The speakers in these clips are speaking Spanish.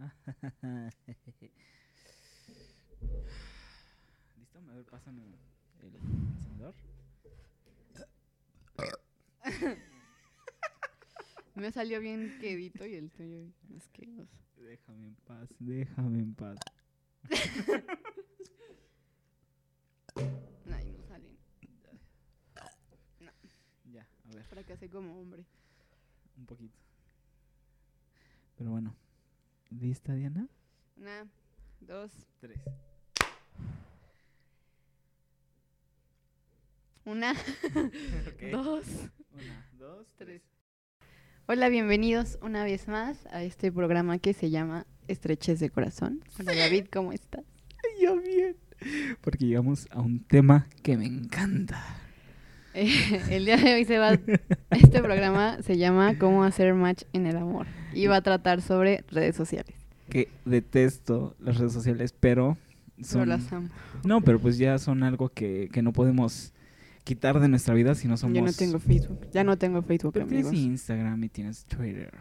¿Listo? A ver, pásame el encendedor. Me salió bien quedito y el tuyo asqueroso. Déjame en paz, déjame en paz. Ay, no salen. Ya, a ver, Fracasé como hombre. un poquito. Pero bueno. ¿Lista, Diana? Una, dos, Tres. una, dos, Una, dos, tres. Hola, bienvenidos una vez más a este programa que se llama Estreches de Corazón. Hola David, ¿cómo estás? Yo bien. Porque llegamos a un tema que me encanta. Eh, el día de hoy se va. Este programa se llama Cómo hacer match en el amor va a tratar sobre redes sociales. Que detesto las redes sociales, pero Pero son... las amo. No, pero pues ya son algo que, que no podemos quitar de nuestra vida si no somos... Yo no tengo Facebook. Ya no tengo Facebook, Pero tienes amigos. Instagram y tienes Twitter.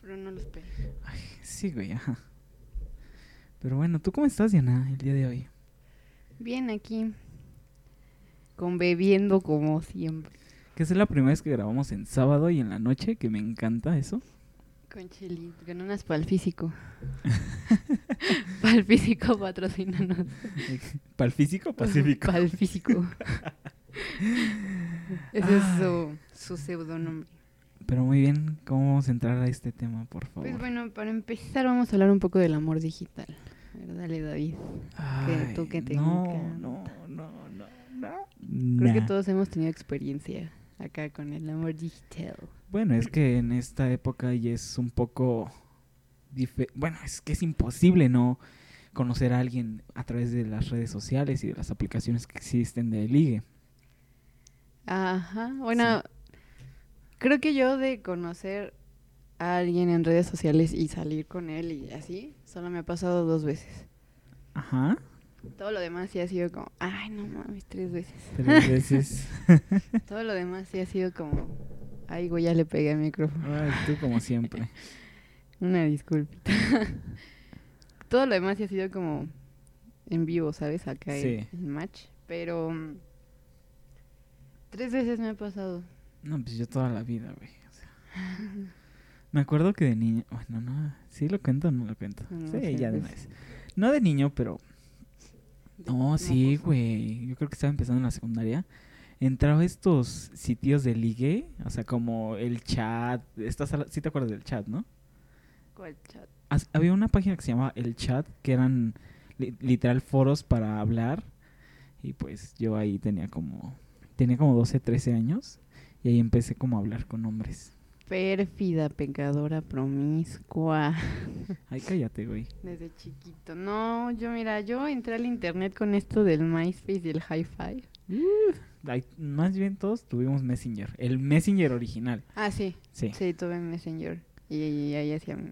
Pero no los pego. Ay, sí, güey, ajá. Pero bueno, ¿tú cómo estás, Diana, el día de hoy? Bien, aquí. Con bebiendo como siempre. Que es la primera vez que grabamos en sábado y en la noche, que me encanta eso. Con chelito, con unas pa'l físico. pa'l físico patrocínanos. ¿Para el físico pacífico? Pa'l físico. Ese es su, su pseudonombre. Pero muy bien, ¿cómo vamos a entrar a este tema, por favor? Pues bueno, para empezar vamos a hablar un poco del amor digital. Dale, David. Ay, tú que te no, encanta. no, no, no, no. Creo que Nah. todos hemos tenido experiencia acá con el amor digital. Bueno, es que en esta época ya es un poco... Bueno, es que es imposible no conocer a alguien a través de las redes sociales y de las aplicaciones que existen de ligue. Ajá. Bueno, creo que yo de conocer a alguien en redes sociales y salir con él y así, solo me ha pasado dos veces. Ajá. Todo lo demás sí ha sido como, ay, no mames, tres veces. Tres veces. Todo lo demás sí ha sido como, ay, güey, ya le pegué al micrófono. Ay, tú como siempre. Una disculpita. Todo lo demás sí ha sido como en vivo, ¿sabes? Acá Sí. el match. Pero mm, tres veces me ha pasado. No, pues yo toda la vida, güey. o sea. Me acuerdo que de niño... Bueno, no. ¿Sí lo cuento o no lo cuento? No sí, ya de pues. vez. No de niño, pero... No, sí, güey. Yo creo que estaba empezando en la secundaria. Entraba a estos sitios de ligue, o sea, como el chat. Estás a- sí te acuerdas del chat, ¿no? ¿Cuál chat? As- Había una página que se llamaba El Chat, que eran li- literal foros para hablar. Y pues yo ahí tenía como... Tenía como 12, 13 años. Y ahí empecé como a hablar con hombres. Pérfida, pecadora, promiscua. Ay, cállate, güey. Desde chiquito. No, yo mira, yo entré al internet con esto del MySpace y el Hi-Fi. Ay, más bien todos tuvimos Messenger. El Messenger original. Ah, sí. Sí. Sí, tuve Messenger. Y, y ahí hacía... Me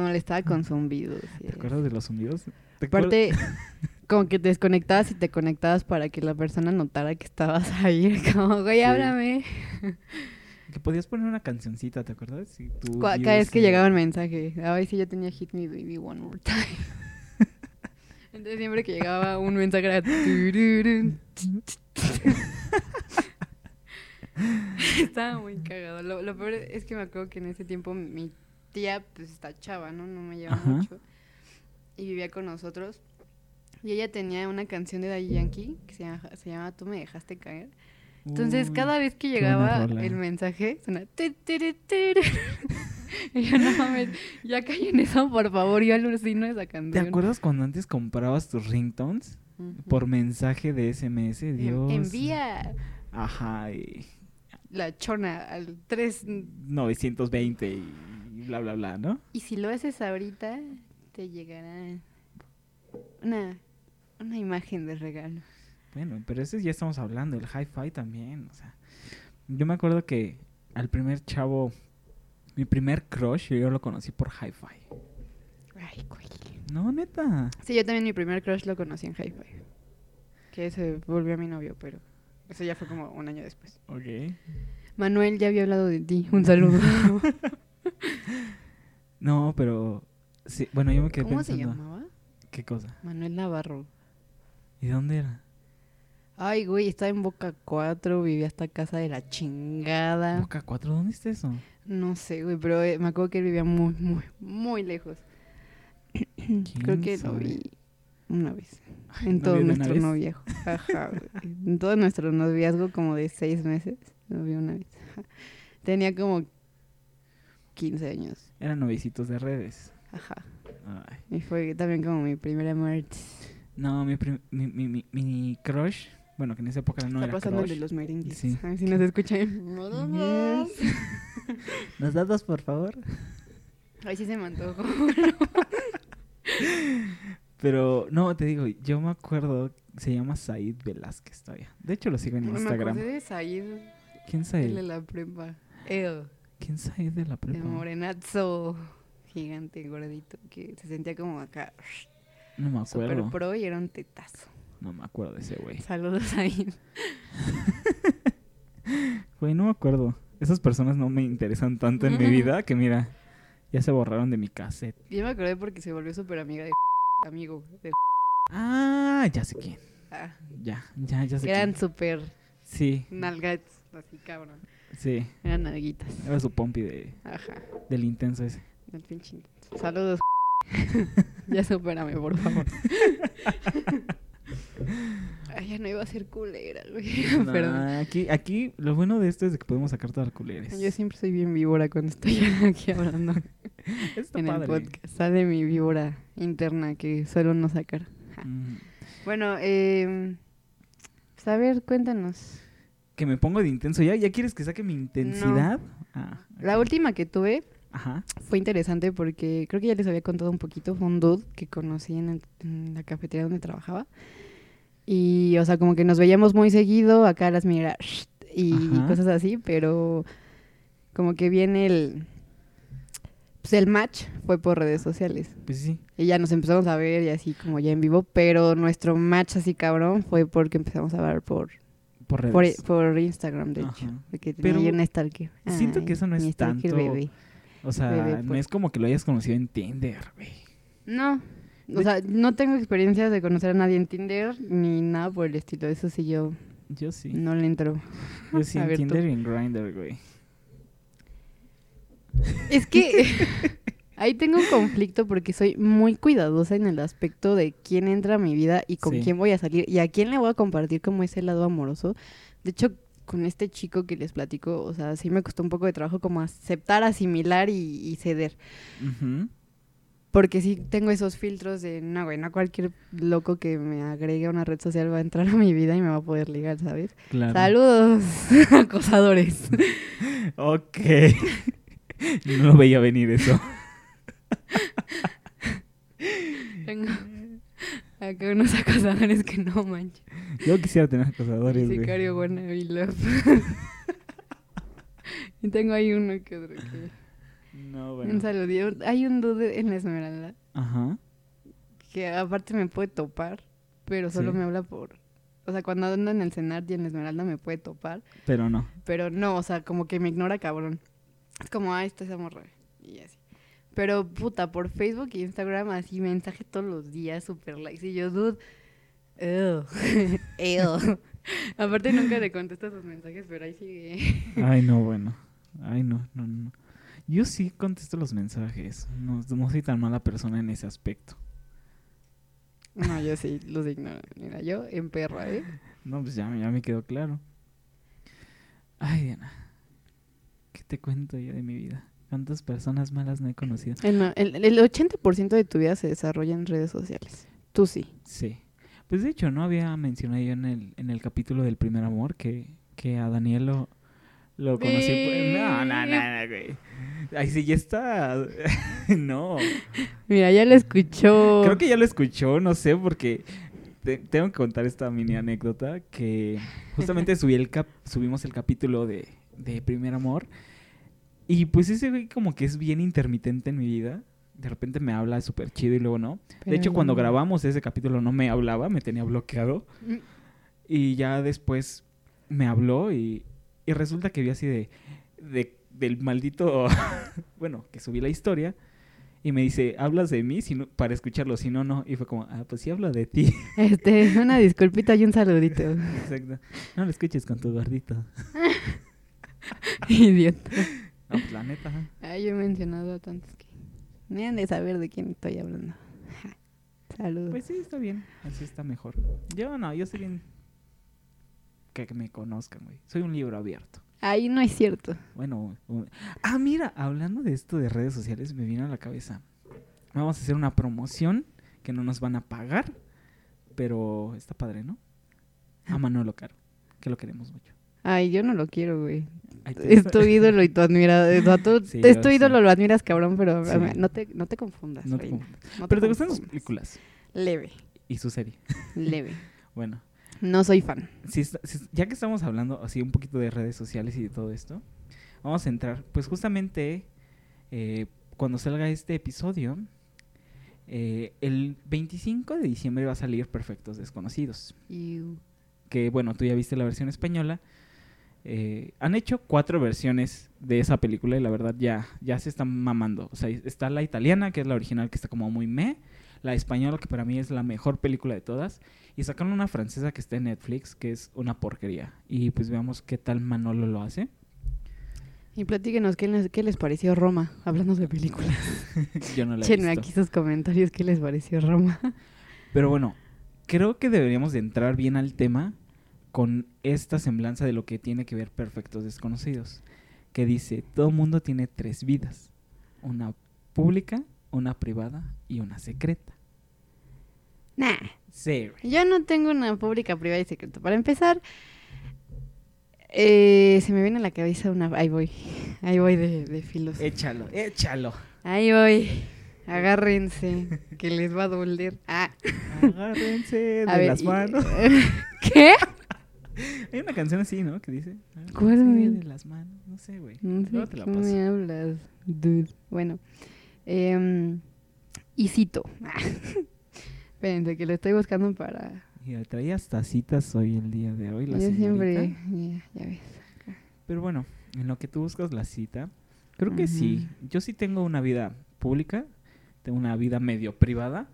molestaba con zumbidos. ¿Te acuerdas de los zumbidos? ¿Te acuer- Aparte, como que te desconectabas y te conectabas para que la persona notara que estabas ahí. Como, güey, Sí. háblame. Que podías poner una cancioncita, ¿te acuerdas? Sí, tú Cada vez que y- llegaba el mensaje. A ver si yo tenía Hit Me Baby One More Time. Entonces siempre que llegaba un mensaje era... Estaba muy cagado. Lo, lo peor es que me acuerdo que en ese tiempo mi tía, pues está chava, ¿no? No me lleva Ajá. mucho. Y vivía con nosotros. Y ella tenía una canción de Daddy Yankee que se llama, se llama Tú me dejaste caer. Entonces, Uy, cada vez que llegaba el mensaje, suena... y yo, no mames, ya caí en eso, por favor, yo alucino esa ¿Te canción. acuerdas cuando antes comprabas tus ringtones Ujú. por mensaje de SMS? Dios. Envía Ajá, y la chona al 3. 920 y bla, bla, bla, ¿no? Y si lo haces ahorita, te llegará una, una imagen de regalo. Bueno, pero ese ya estamos hablando, el hi-fi también, o sea. Yo me acuerdo que al primer chavo, mi primer crush, yo lo conocí por hi-fi. Ay, güey. No, neta. Sí, yo también mi primer crush lo conocí en Hi-Fi. Que se volvió mi novio, pero eso ya fue como un año después. Ok. Manuel ya había hablado de ti. Un saludo. No, pero Sí, bueno, yo me quedé ¿Cómo se pensando. llamaba? ¿Qué cosa? Manuel Navarro. ¿Y dónde era? Ay, güey, estaba en Boca 4, vivía hasta casa de la chingada. Boca 4, ¿dónde está eso? No sé, güey, pero eh, me acuerdo que él vivía muy, muy, muy lejos. Creo que lo vi una vez. Ay, En ¿novio todo nuestro noviazgo. Ajá, güey. En todo nuestro noviazgo como de seis meses. Lo vi una vez. Tenía como 15 años. Eran novicitos de redes. Ajá. Ay. Y fue también como mi primera amor. No, mi, mi, mi, mi crush, bueno, que en esa época no Está era pasando el de los merengues. Sí. A ver si nos escuchan. Yes. ¿Nos das dos, por favor? Ay, sí se me antojó. Pero, no, te digo, yo me acuerdo, se llama Said Velázquez todavía. De hecho, lo sigo en Me Instagram. acordé de Said, ¿Quién el de Said? la prepa. Ew. ¿Quién Said de la El prepa? morenazo gigante, gordito, que se sentía como acá No me super acuerdo. pro y era un tetazo. No me acuerdo de ese güey. Saludos ahí. Güey, no me acuerdo. Esas personas no me interesan tanto en mi vida que mira, ya se borraron de mi cassette. Yo me acordé porque se volvió súper amiga de amigo. De Ah, ya sé quién. ah, Ya, ya, ya sé eran quién. súper Sí, nalgats, así cabrón. sí. Eran nalguitas. Era su pompi de, Ajá. del intenso ese. El pinche. Saludos. ya supérame, por favor. Ay, ya no iba a ser culera, güey. Nah, aquí, aquí, lo bueno de esto es de que podemos sacar todas las culeres. yo siempre soy bien víbora cuando estoy aquí hablando Está en el padre. podcast. Sale mi víbora interna que suelo no sacar. Mm, Bueno, eh, pues a ver, cuéntanos. Que me pongo de intenso. ¿Ya, ¿Ya quieres que saque mi intensidad? Ah, La última que tuve Ajá. fue interesante porque creo que ya les había contado un poquito. Fue un dude que conocí en, el- en la cafetería donde trabajaba. Y, o sea, como que nos veíamos muy seguido, acá las mira y Ajá. cosas así, pero como que viene el. Pues el match fue por redes sociales. Pues sí. Y ya nos empezamos a ver y así como ya en vivo, pero nuestro match así cabrón fue porque empezamos a hablar por, Por redes. por Instagram, de hecho. Ajá. Porque tenía Pero yo un stalker. siento Ay, que eso no es tanto- bebé. O sea, Bebé, no es como que lo hayas conocido en Tinder, güey. No, o sea, no tengo experiencia de conocer a nadie en Tinder ni nada por el estilo. Eso sí yo Yo sí. no le entro. Yo sí A en ver, tú. Tinder y en Grindr, güey. Es que ahí tengo un conflicto porque soy muy cuidadosa en el aspecto de quién entra a mi vida y con Sí. quién voy a salir y a quién le voy a compartir como ese lado amoroso. De hecho, con este chico que les platico, o sea, sí me costó un poco de trabajo como aceptar, asimilar y, y ceder. Porque sí tengo esos filtros de, no, güey, no cualquier loco que me agregue a una red social va a entrar a mi vida y me va a poder ligar, ¿sabes? Claro. Saludos, acosadores. Ok. no lo veía venir eso. Tengo acá unos acosadores que no manches. Yo quisiera tener acosadores, sicario wannabe love. y tengo ahí uno que otro que... No, Un bueno. saludillo. Hay un dude en la Esmeralda Ajá. que aparte me puede topar, pero solo Sí. me habla por... O sea, cuando ando en el cenar y en la Esmeralda me puede topar, Pero no. pero no, o sea, como que me ignora cabrón. Es como, ah, esta es morra. Y así. Pero, puta, por Facebook y Instagram, así, mensaje todos los días, super likes. Y yo, dude, ew, ew. Aparte, nunca le contesto sus mensajes, pero ahí sigue. Ay, no, bueno. Ay, no, no, no. Yo sí contesto los mensajes. No, no soy tan mala persona en ese aspecto. No, yo sí, los ignoro. Mira, yo en perra, ¿eh? No, pues ya, ya me quedó claro. Ay, Diana. ¿Qué te cuento yo de mi vida? ¿Cuántas personas malas no he conocido? El, el, el 80% de tu vida se desarrolla en redes sociales. Tú sí. Sí. Pues de hecho, ¿no? Había mencionado yo en el, en el capítulo del primer amor que, que a Daniel lo, lo conocí. por- No, no, no, no, güey. Ay, sí, ya está. no. Mira, ya lo escuchó. Creo que ya lo escuchó, no sé, porque te- tengo que contar esta mini anécdota que justamente subí el cap subimos el capítulo de, de Primer Amor y pues ese güey como que es bien intermitente en mi vida. De repente me habla súper chido y luego no. De hecho, cuando grabamos ese capítulo no me hablaba, me tenía bloqueado. Mm. Y ya después me habló y, y resulta que vi así de, de- del maldito, bueno, que subí la historia Y me dice, ¿hablas de mí? Si no- para escucharlo, si no, no. Y fue como, ah, pues sí hablo de ti. Este, una disculpita y un saludito. Exacto. No lo escuches con tu gordito. Idiota. No, pues la neta. Ay, yo he mencionado a tantos que ni han de saber de quién estoy hablando. Saludos. Pues sí, está bien. Así está mejor. Yo no, yo soy bien... Que, me conozcan, güey. Soy un libro abierto. Ahí no es cierto. Bueno, un- ah, mira, hablando de esto de redes sociales, me vino a la cabeza. Vamos a hacer una promoción que no nos van a pagar, pero está padre, ¿no? A Manolo Caro, que lo queremos mucho. Ay, yo no lo quiero, güey. Es tu ídolo y tu admirador. O sea, tú, Sí, es tu ídolo, lo admiras, cabrón, pero Sí. no, te, no te confundas. No te confundas. No Pero te gustan sus películas Leve, y su serie. leve. Bueno, No soy fan. si ya que estamos hablando así un poquito de redes sociales y de todo esto, vamos a entrar. Pues justamente eh, cuando salga este episodio, eh, el 25 de diciembre va a salir Perfectos Desconocidos. Iu. Que bueno, tú ya viste la versión española. Eh, han hecho cuatro versiones de esa película y la verdad ya, ya se están mamando. O sea, está la italiana, que es la original, que está como muy meh. La española, que para mí es la mejor película de todas. Y sacaron una francesa que está en Netflix, que es una porquería. Y pues veamos qué tal Manolo lo hace. Y platíquenos, ¿qué les, ¿qué les pareció Roma? Hablando de películas. Yo no la he visto. aquí sus comentarios, ¿qué les pareció Roma? Pero bueno, creo que deberíamos de entrar bien al tema con esta semblanza de lo que tiene que ver Perfectos Desconocidos. Que dice, todo mundo tiene tres vidas. Una pública, una privada y una secreta. Nah, Sí, güey. yo no tengo una pública, privada y secreta. Para empezar, eh, se me viene a la cabeza una... Ahí voy, ahí voy de, de filos. Échalo, échalo. Ahí voy. Agárrense, que les va a doler. Ah, Agárrense de a ver, las manos. ¿Qué? Hay una canción así, ¿no? Que dice... ¿Cuál, "Agárrense güey? de las manos. No sé, güey. No sé te la me paso. hablas, dude. Bueno, em, y cito. Espérense, que lo estoy buscando para... Y traías tacitas hoy el día de hoy, la Yo siempre... Ya, ya ves. Pero bueno, en lo que tú buscas la cita, creo que sí. Yo sí tengo una vida pública, tengo una vida medio privada,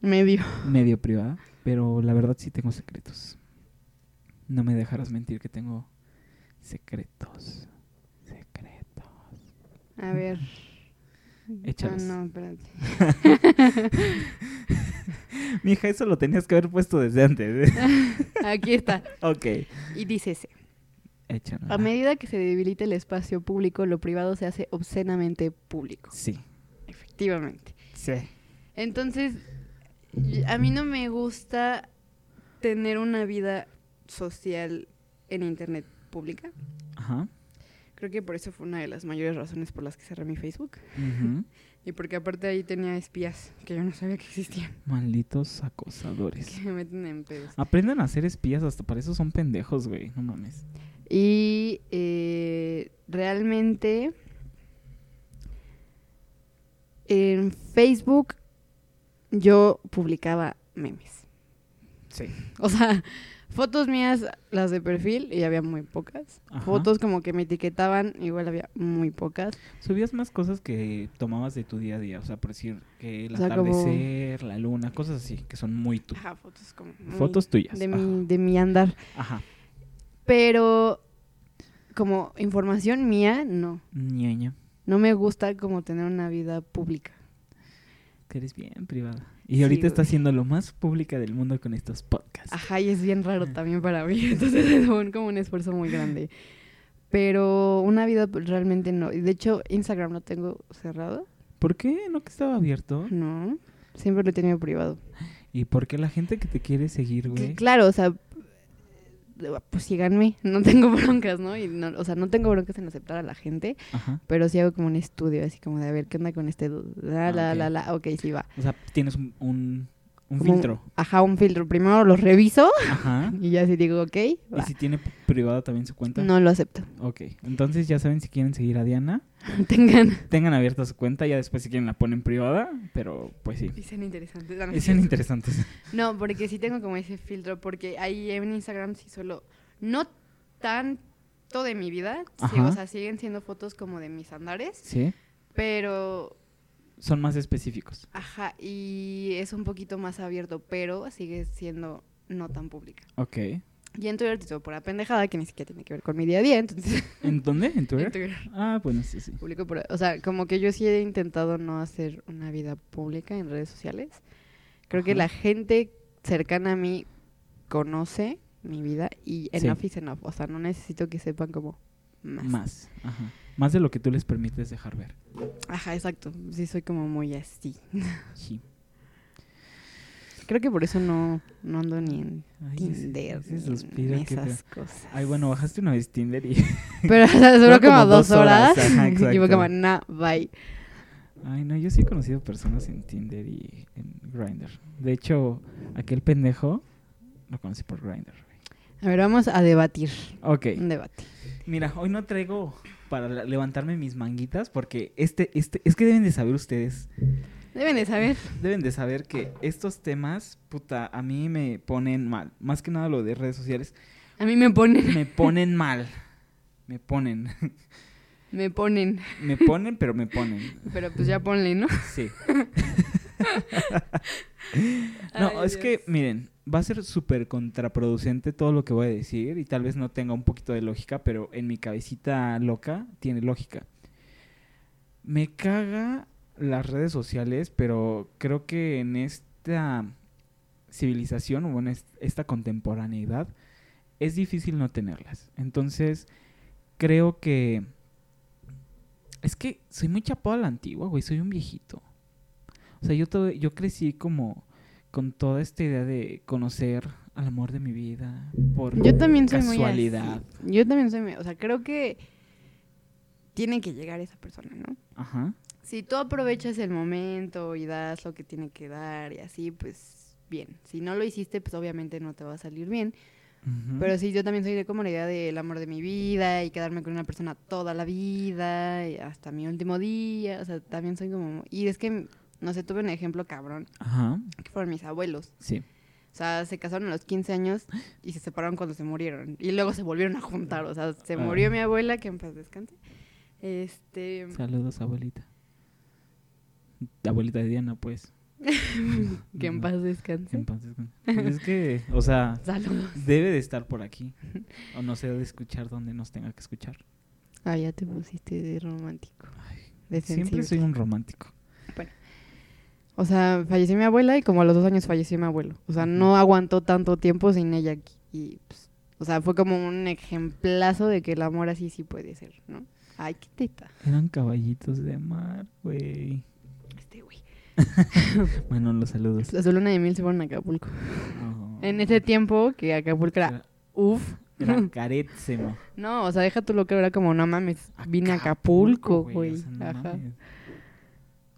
Medio. medio privada, pero la verdad sí tengo secretos. No me dejarás mentir que tengo secretos. Secretos. A ver. Échalos. Ah, no, espérate. Mija, eso lo tenías que haber puesto desde antes. ¿eh? Aquí está. ok. Y dice ese. A medida que se debilita el espacio público, lo privado se hace obscenamente público. Sí. Efectivamente. Sí. Entonces, a mí no me gusta tener una vida social en internet pública. Ajá. Creo que por eso fue una de las mayores razones por las que cerré mi Facebook. Ujú. Y porque aparte ahí tenía espías que yo no sabía que existían. Malditos acosadores. Que me meten en pedos. Aprendan a ser espías, hasta para eso son pendejos, güey. No mames. Y eh, realmente en Facebook yo publicaba memes. Sí. O sea, fotos mías, las de perfil, y había muy pocas. Ajá. Fotos como que me etiquetaban, igual había muy pocas. Subías más cosas que tomabas de tu día a día. O sea, por decir que el O sea, como- atardecer, la luna, cosas así, que son muy tú. Ajá, fotos como... muy Fotos tuyas. De Ajá. mi, de mi andar. Ajá. Pero como información mía, no. Ñeño. No me gusta como tener una vida pública. Que eres bien privada. Y ahorita güey. siendo lo más pública del mundo con estos podcasts. Ajá, y es bien raro también para mí. Entonces es un- como un esfuerzo muy grande. Pero una vida realmente no. De hecho, Instagram lo tengo cerrado. ¿Por qué no que estaba abierto? No. Siempre lo he tenido privado. ¿Y por qué la gente que te quiere seguir, güey? Claro, o sea, pues síganme. No tengo broncas, ¿no? Y no, o sea, no tengo broncas en aceptar a la gente, Ajá. pero sí hago como un estudio, así como de a ver qué onda con este. dude? La, Ah, la, ok. la, la. Ok, sí va. O sea, tienes un, un, filtro. Ajá, un filtro. Primero los reviso Ajá. y ya si digo, ok, ¿Y si tiene privado también su cuenta? No lo acepto. Ok. Entonces ya saben si quieren seguir a Diana. Tengan. Tengan abierta su cuenta, ya después si quieren la ponen privada, pero pues sí. Y sean interesantes. No, Y sean interesantes. No, porque sí tengo como ese filtro, porque ahí en Instagram sí solo, no tanto de mi vida, sí, o sea, siguen siendo fotos como de mis andares, ¿Sí? pero Son más específicos. Ajá, y es un poquito más abierto, pero sigue siendo no tan pública. Ok. Y en Twitter te por pura pendejada que ni siquiera tiene que ver con mi día a día, entonces ¿En dónde? ¿En en Twitter? Twitter Ah, bueno, sí, sí. publico por, o sea, como que yo sí he intentado no hacer una vida pública en redes sociales. Creo que Ajá. la gente cercana a mí conoce mi vida y Sí. enough is enough, o sea, no necesito que sepan como más. Más. Ajá. Más de lo que tú les permites dejar ver. Ajá, exacto. Sí soy como muy así. Sí. Creo que por eso no, no ando ni en Ay, ese- Tinder, ese ni en esas cosas. Ay, bueno, bajaste una vez Tinder y... Pero o sea, duró como, como dos horas. horas, ajá, y fue como, nah, bye. Ay, no, yo sí he conocido personas en Tinder y en Grindr. De hecho, aquel pendejo lo conocí por Grindr. A ver, vamos a debatir. Ok. Un debate. Mira, hoy no traigo para levantarme mis manguitas porque este, este, es que deben de saber ustedes, Deben de saber. deben de saber que estos temas, puta, a mí me ponen mal. Más que nada lo de redes sociales, A mí me ponen, me ponen mal. Me ponen. me ponen. Me ponen, pero me ponen. Pero pues ya ponle, ¿no? Sí. No, Ay, es que, miren, va a ser súper contraproducente todo lo que voy a decir y tal vez no tenga un poquito de lógica, pero en mi cabecita loca tiene lógica. Me caga las redes sociales, pero creo que en esta civilización o en est- esta contemporaneidad es difícil no tenerlas. Entonces, creo que... Es que soy muy chapado a la antigua, güey, soy un viejito. O sea, yo, todo, yo crecí como con toda esta idea de conocer al amor de mi vida por Yo también soy muy casualidad. así. Yo también soy muy... O sea, creo que tiene que llegar esa persona, ¿no? Ajá. Si tú aprovechas el momento y das lo que tiene que dar y así, pues bien. Si no lo hiciste, pues obviamente no te va a salir bien. Pero sí, yo también soy de como la idea del amor de mi vida y quedarme con una persona toda la vida y hasta mi último día. O sea, también soy como... Y es que, no sé, tuve un ejemplo cabrón, Ajá. que fueron mis abuelos. Sí. O sea, se casaron a los 15 años y se separaron cuando se murieron. Y luego se volvieron a juntar. O sea, se murió mi abuela, que en paz descanse. Este... Saludos, abuelita. Abuelita de Diana, pues. Que en paz descanse. En paz descanse. Pues es que, o sea, Saludos. debe de estar por aquí. O no sé de escuchar donde nos tenga que escuchar. Ah, ya te pusiste de romántico. Ay, De siempre soy un romántico. O sea, falleció mi abuela y como a los dos años falleció mi abuelo. O sea, no aguantó tanto tiempo sin ella aquí. Y, pues, o sea, fue como un ejemplazo de que el amor así sí puede ser, ¿no? Ay, qué teta. Eran caballitos de mar, güey. Bueno, los saludos. Las de luna de miel se fueron a Acapulco. Oh. En ese tiempo que Acapulco era Era- uff. Era. No, o sea, deja tú lo que era como, no mames, vine a Acapulco, güey. o sea, no Ajá. mames.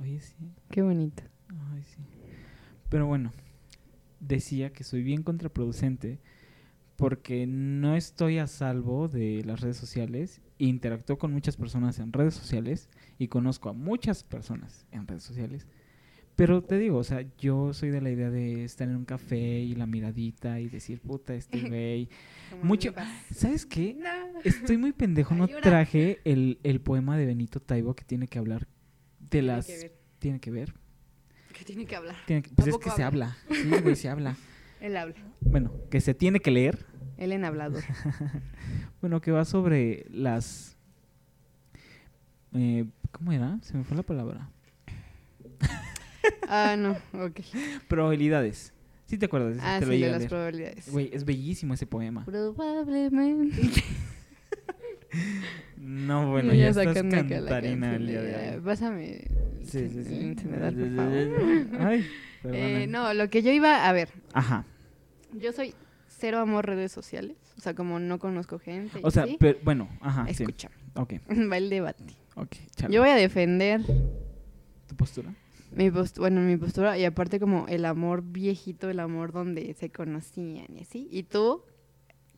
Oye, sí. Qué bonito. Ay, sí. Pero bueno, decía que soy bien contraproducente porque no estoy a salvo de las redes sociales. Interactúo con muchas personas en redes sociales y conozco a muchas personas en redes sociales. Pero te digo, o sea, yo soy de la idea de estar en un café y la miradita y decir, puta, este güey. Mucho-. ¿Sabes qué? No. Estoy muy pendejo, no traje el, el poema de Benito Taibo que tiene que hablar de Tiene las... que ver. Tiene que ver. ¿Qué tiene que hablar? Tiene que- pues es que se habla. Sí, güey, se habla. Él habla. Bueno, que se tiene que leer. Él en hablador. Bueno, que va sobre las... eh, ¿Cómo era? Se me fue la palabra. Ah, no, ok. Probabilidades. ¿Sí te acuerdas? Ah, Te sí, lo de las leer. probabilidades. Güey, es bellísimo ese poema. Probablemente. No, bueno, Yo ya estás cantarina el día de- hoy. Pásame Sí, el sí, sí. por favor. Ay, Eh, no, lo que yo iba a ver, Ajá. yo soy cero amor redes sociales, o sea, como no conozco gente. O sea, ¿sí? pero, bueno, ajá, sí. escucha, Ok, va el debate. ok. chale. Yo voy a defender ¿Tu postura? Mi post bueno, mi postura y aparte como el amor viejito, el amor donde se conocían y así. ¿Y tú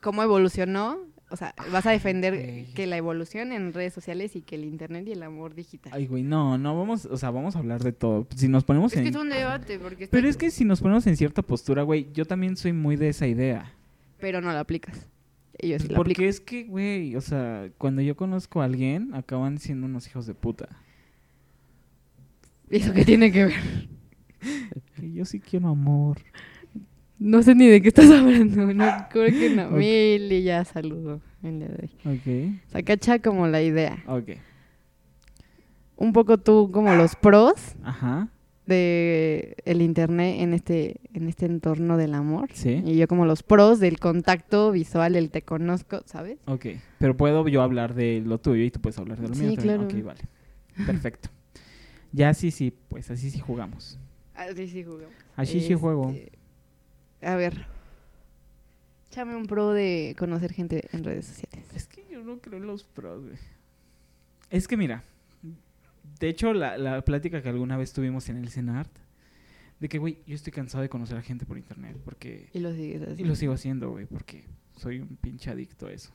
cómo evolucionó? O sea, vas a defender güey. que la evolución en redes sociales y que el internet y el amor digital. Ay, güey, no, no, vamos, o sea, vamos a hablar de todo. Si nos ponemos es en... que es un debate porque Pero es que si nos ponemos en cierta postura, güey, yo también soy muy de esa idea. pero no la aplicas. Y yo sí la Porque aplico. es que, güey, o sea, cuando yo conozco a alguien, acaban siendo unos hijos de puta. ¿Y eso qué tiene que ver? Yo sí quiero amor. No sé ni de qué estás hablando. No, creo que no. Ok. Mili ya saludó el día de hoy. Ok. O sea, cacha como la idea. Ok. Un poco tú como los pros Ajá. de el internet en este en este entorno del amor Sí. y yo como los pros del contacto visual, el te conozco, ¿sabes? Ok. Pero puedo yo hablar de lo tuyo y tú puedes hablar de lo Sí, mío. claro. Ok, vale. Perfecto. Ya sí, sí, pues así sí jugamos. Así sí jugamos. Así sí juego. Este, A ver. Échame un pro de conocer gente en redes sociales. Es que yo no creo en los pros, güey. Es que mira, de hecho la, la plática que alguna vez tuvimos en el CENART, de que, güey, yo estoy cansado de conocer a gente por internet, porque... Y lo sigues. Y lo sigo haciendo, güey, porque soy un pinche adicto a eso.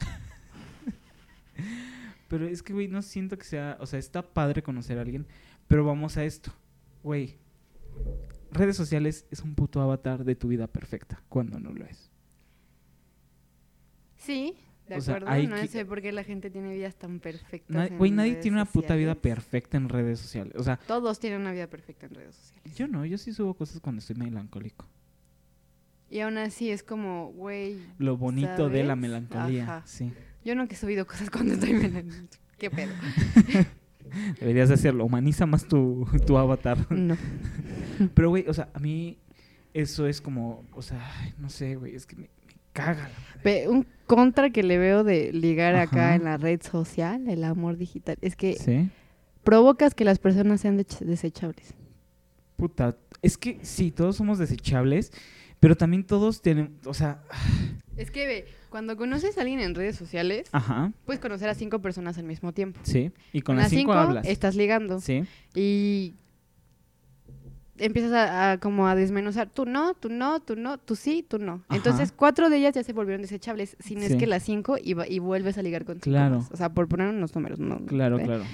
pero es que, güey, no siento que sea... O sea, está padre conocer a alguien, pero vamos a esto. Güey, redes sociales es un puto avatar de tu vida perfecta, cuando no lo es. Sí, de O acuerdo. no que- sé por qué la gente tiene vidas tan perfectas. En Güey, nadie redes tiene una puta vida perfecta en redes sociales. O sea, Todos tienen una vida perfecta en redes sociales. yo no, yo sí subo cosas cuando estoy melancólico. Y aún así es como, güey, Lo bonito de la melancolía, Ajá. sí. Yo nunca he subido cosas cuando estoy melancólica. ¿Qué pedo? Deberías de hacerlo, humaniza más tu, tu avatar. No. Pero, güey, o sea, a mí eso es como, o sea, no sé, güey, es que me, me caga. la- un contra que le veo de ligar acá en la red social, el amor digital, es que ¿Sí? provocas que las personas sean desechables. Puta, es que sí, todos somos desechables, pero también todos tienen, o sea, Es que ve, cuando conoces a alguien en redes sociales, ajá, puedes conocer a cinco personas al mismo tiempo. sí, y con las cinco, hablas. estás ligando Sí, y empiezas a, a como a desmenuzar, tú no, tú no, tú no, tú sí, tú no. Ajá. Entonces cuatro de ellas ya se volvieron desechables, si no es Sí. que las cinco y, y vuelves a ligar con cinco Claro. más. O sea, por poner unos números, ¿no? claro, ¿Ve? claro.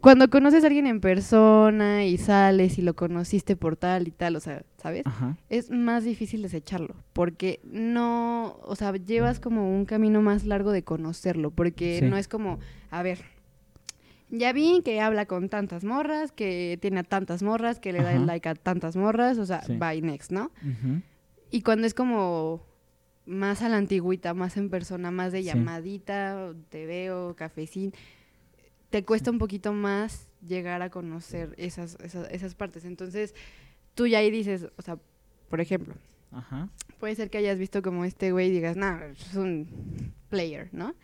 Cuando conoces a alguien en persona y sales y lo conociste por tal y tal, o sea, ¿sabes? Ajá, Es más difícil desecharlo, porque no, o sea, llevas como un camino más largo de conocerlo, porque Sí. no es como, a ver, ya vi que habla con tantas morras, que tiene a tantas morras, que le da el Ajá. like a tantas morras, o sea, Sí. bye next, ¿no? Y cuando es como más a la antigüita, más en persona, más de Sí. llamadita, te veo, cafecín, te cuesta un poquito más llegar a conocer esas, esas, esas partes. Entonces, tú ya ahí dices, o sea, por ejemplo, ajá, puede ser que hayas visto como este güey y digas, nah, es un player, ¿no?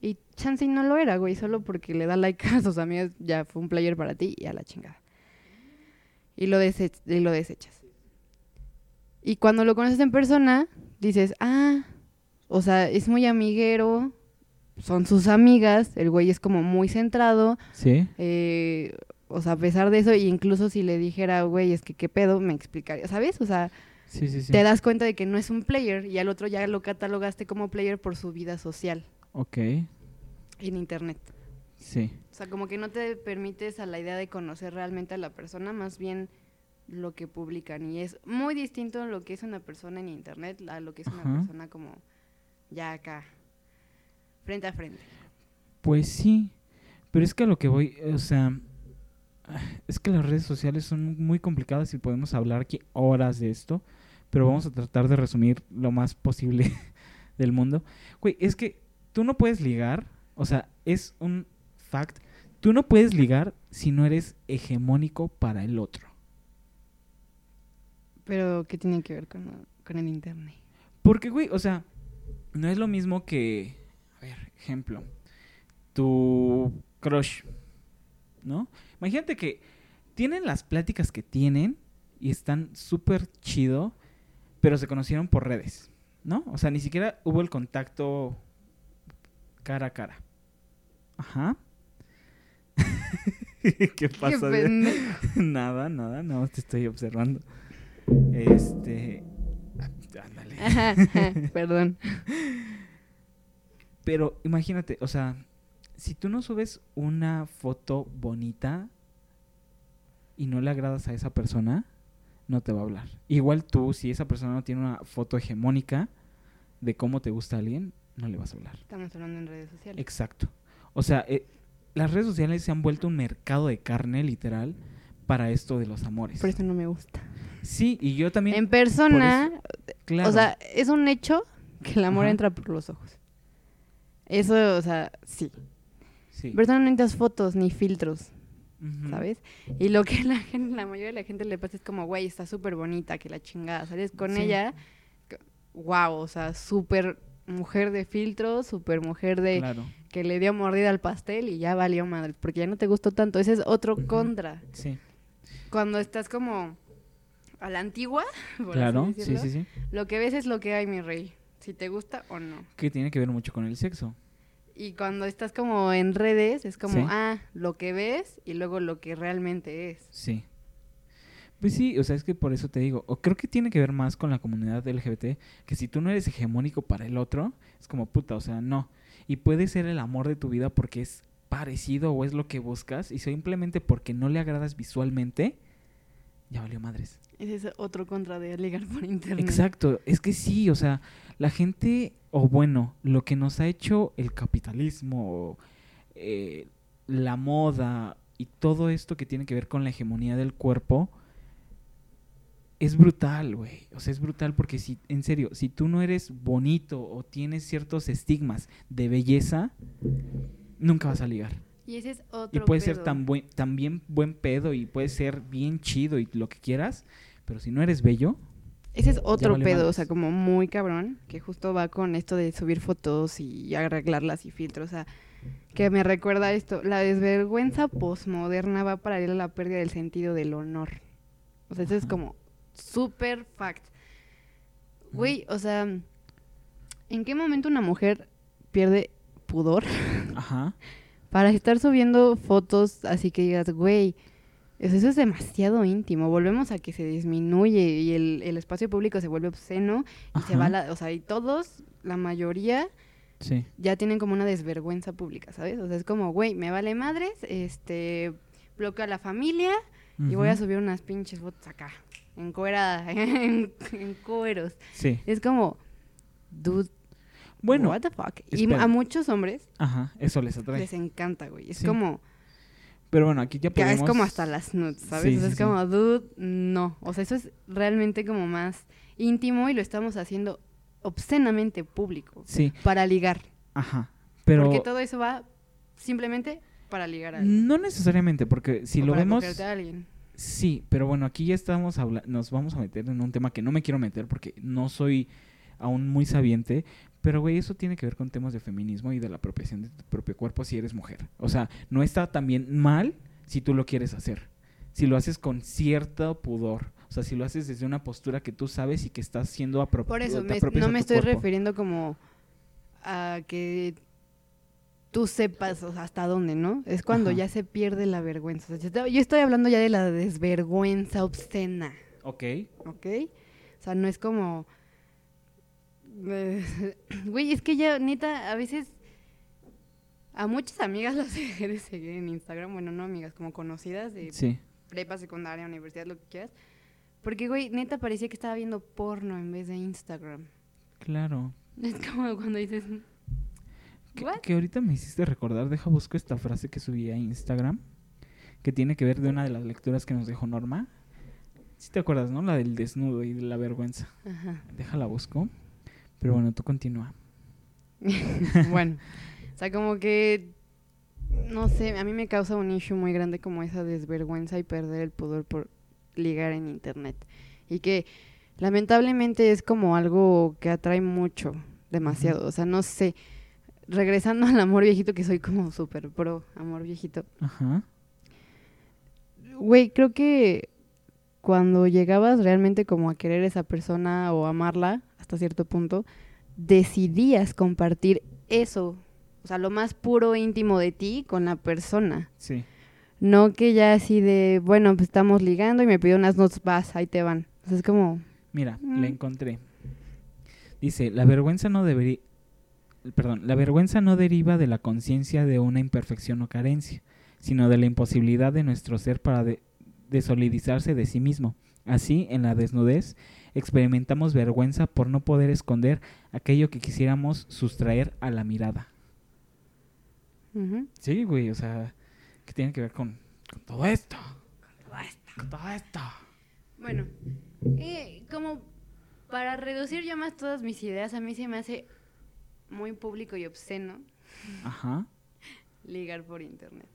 Y chance no lo era, güey, solo porque le da like a sus amigos, ya fue un player para ti y a la chingada. Y lo, dese- y lo desechas. Y cuando lo conoces en persona, dices, ah, o sea, es muy amiguero, son sus amigas, el güey es como muy centrado, sí, eh, o sea, a pesar de eso, e incluso si le dijera, güey, es que qué pedo, me explicaría, ¿sabes? O sea, sí, sí, sí. te das cuenta de que no es un player y al otro ya lo catalogaste como player por su vida social Ok, en internet. sí, O sea, como que no te permites a la idea de conocer realmente a la persona, más bien lo que publican. Y es muy distinto lo que es una persona en internet a lo que es una Ajá. persona como ya acá, frente a frente. Pues sí, pero es que a lo que voy, o sea, es que las redes sociales son muy complicadas y podemos hablar aquí horas de esto, pero vamos a tratar de resumir lo más posible del mundo. Güey, es que tú no puedes ligar, o sea, es un fact, tú no puedes ligar si no eres hegemónico para el otro. Pero, ¿qué tiene que ver con, con el internet? Porque, güey, o sea, no es lo mismo que, ejemplo, tu crush, ¿no? Imagínate que tienen las pláticas que tienen y están súper chido, pero se conocieron por redes, ¿no? O sea, ni siquiera hubo el contacto cara a cara. Ajá. ¿Qué pasa? Qué nada, nada, no, te estoy observando. Este... Ándale. Ajá, ajá, Perdón. Pero imagínate, o sea, si tú no subes una foto bonita y no le agradas a esa persona, no te va a hablar. Igual tú, si esa persona no tiene una foto hegemónica de cómo te gusta alguien, no le vas a hablar. Estamos hablando en redes sociales. Exacto. O sea, eh, las redes sociales se han vuelto un mercado de carne, literal, para esto de los amores. Por eso no me gusta. Sí, y yo también... En persona, claro, o sea, es un hecho que el amor Ajá. entra por los ojos. Eso, o sea, sí. sí. Persona no necesitas fotos ni filtros. ¿sabes? Y lo que la gente, la mayoría de la gente le pasa es como, güey, está súper bonita, que la chingada. Sales con Sí. ella, wow, o sea, súper mujer de filtros, súper mujer de Claro, que le dio mordida al pastel y ya valió madre, porque ya no te gustó tanto. Ese es otro contra. sí. Cuando estás como a la antigua, por así Claro, sí, sí, sí. lo que ves es lo que hay, mi rey. Si te gusta o no. Que tiene que ver mucho con el sexo. Y cuando estás como en redes, es como, Sí. ah, lo que ves y luego lo que realmente es. Sí. Pues sí, o sea, es que por eso te digo, o creo que tiene que ver más con la comunidad LGBT, que si tú no eres hegemónico para el otro, es como puta, o sea, no. Y puede ser el amor de tu vida porque es parecido o es lo que buscas, y simplemente porque no le agradas visualmente, ya valió madres. Ese es otro contra de ligar por internet. Exacto, es que sí, o sea, la gente, o bueno, lo que nos ha hecho el capitalismo, eh, la moda y todo esto que tiene que ver con la hegemonía del cuerpo, es brutal, güey. O sea, es brutal porque si, en serio, si tú no eres bonito o tienes ciertos estigmas de belleza, nunca vas a ligar. Y ese es otro Y puede ser tan buen, también buen pedo y puede ser bien chido y lo que quieras, pero si no eres bello, Ese es otro pedo, o sea, como muy cabrón, que justo va con esto de subir fotos y arreglarlas y filtros, o sea, que me recuerda esto, la desvergüenza posmoderna va paralela a la pérdida del sentido del honor. O sea, eso es como super fact. Güey, o sea, ¿en qué momento una mujer pierde pudor ajá. para estar subiendo fotos así que digas, güey, eso es demasiado íntimo. Volvemos a que se disminuye y el, el espacio público se vuelve obsceno y se va la, o sea, y todos, la mayoría, Sí. ya tienen como una desvergüenza pública, ¿sabes? O sea, es como, güey, me vale madres, este, bloqueo a la familia y voy a subir unas pinches fotos acá, encuerada, en, en cueros. Sí. Es como, dude, Bueno, what the fuck. Y a muchos hombres ajá, eso les atrae. les encanta, güey. Es Sí. como... Pero bueno, aquí ya podemos... es como hasta las nudes, ¿sabes? Sí, o sea, sí, es como, dude, no. O sea, eso es realmente como más íntimo y lo estamos haciendo obscenamente público Sí, para ligar. ajá. Pero Porque todo eso va simplemente para ligar a alguien. no necesariamente, porque si o lo para vemos... a alguien. Sí, pero bueno, aquí ya estamos habla nos vamos a meter en un tema que no me quiero meter porque no soy aún muy sabiente, pero güey, eso tiene que ver con temas de feminismo y de la apropiación de tu propio cuerpo si eres mujer. O sea, no está también mal si tú lo quieres hacer. Si lo haces con cierto pudor. O sea, si lo haces desde una postura que tú sabes y que estás siendo apropiado. Por eso, me- no me estoy refiriendo como a que tú sepas o sea, hasta dónde, ¿no? Es cuando Ajá. ya se pierde la vergüenza. O sea, yo estoy hablando ya de la desvergüenza obscena. Ok. ¿ok? O sea, no es como... eh, Güey, es que ya, neta, a veces... A muchas amigas las dejé de seguir en Instagram. Bueno, no amigas, como conocidas de Sí. prepa, secundaria, universidad, lo que quieras. Porque, güey, neta parecía que estaba viendo porno en vez de Instagram. Claro. Es como cuando dices... Que, que ahorita me hiciste recordar, deja busco esta frase que subí a Instagram, que tiene que ver de una de las lecturas que nos dejó Norma. Si te acuerdas, ¿no? La del desnudo y de la vergüenza. Ajá. Déjala busco. Pero bueno, tú continúa. bueno, o sea, como que, no sé, a mí me causa un issue muy grande como esa desvergüenza y perder el pudor por ligar en internet. Y que lamentablemente es como algo que atrae mucho, demasiado. O sea, no sé, regresando al amor viejito, que soy como súper pro amor viejito. Ajá. Güey, creo que cuando llegabas realmente como a querer a esa persona o amarla hasta cierto punto, decidías compartir eso, o sea, lo más puro íntimo de ti con la persona. Sí. No que ya así de, bueno, pues estamos ligando y me pidió unas notes, vas, ahí te van. O sea, es como, Mira, Mm. la encontré. Dice, la vergüenza no debería... Perdón, la vergüenza no deriva de la conciencia de una imperfección o carencia, sino de la imposibilidad de nuestro ser para de- desolidizarse de sí mismo. Así, en la desnudez, experimentamos vergüenza por no poder esconder aquello que quisiéramos sustraer a la mirada. Sí, güey, o sea, que tiene que ver con, con todo esto. Con todo esto. Bueno, eh, como para reducir ya más todas mis ideas, a mí se me hace muy público y obsceno Ajá. ligar por internet.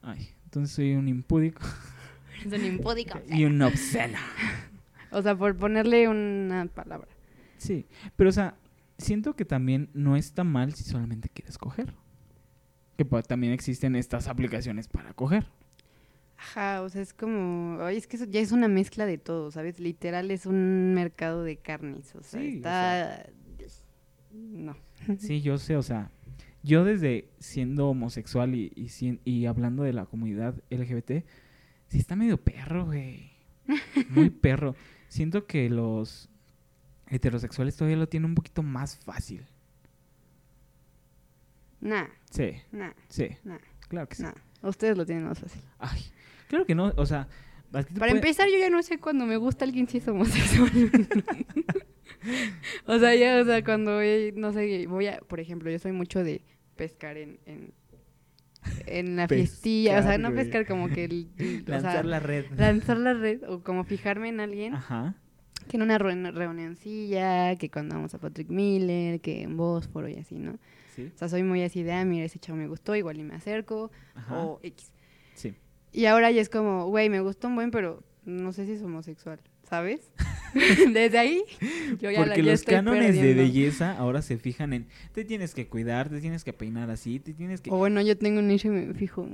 Ay, entonces soy un impúdico Es un impúdico. y un obsceno. O sea, por ponerle una palabra. Sí, pero o sea, siento que también no está mal si solamente quieres coger. Que también existen estas aplicaciones para coger. Ajá, o sea, es como, ay, es que eso ya es una mezcla de todo, ¿sabes? Literal es un mercado de carnes, o sea, Sí, o está... No. Sí, yo sé, o sea, yo desde siendo homosexual y, y, y hablando de la comunidad LGBT, sí está medio perro, güey. Muy perro. Siento que los heterosexuales todavía lo tienen un poquito más fácil. Nah, Sí, nah, sí, nah, claro que sí. nah. Ustedes lo tienen más fácil. Ay, claro que no, o sea... Para puede- empezar, yo ya no sé cuando me gusta alguien si es homosexual. o sea, ya, o sea, cuando, voy, no sé, voy a, por ejemplo, yo soy mucho de pescar en, en, en la fiestilla, o sea, no güey. pescar como que, el, el- o sea, Lanzar la red. lanzar la red o como fijarme en alguien Ajá. que en una reun- reunioncilla, que cuando vamos a Patrick Miller, que en Bósforo y así, ¿no? Sí. O sea, soy muy así de, ah, mira, ese chavo me gustó, igual y me acerco, Ajá. o X. Sí. Y ahora ya es como, güey, me gustó un buen, pero no sé si es homosexual, ¿sabes? Desde ahí, yo ya, la, Porque ya los estoy cánones de belleza ahora se fijan en te tienes que cuidar, te tienes que peinar así, te tienes que O bueno, yo tengo un nicho y me fijo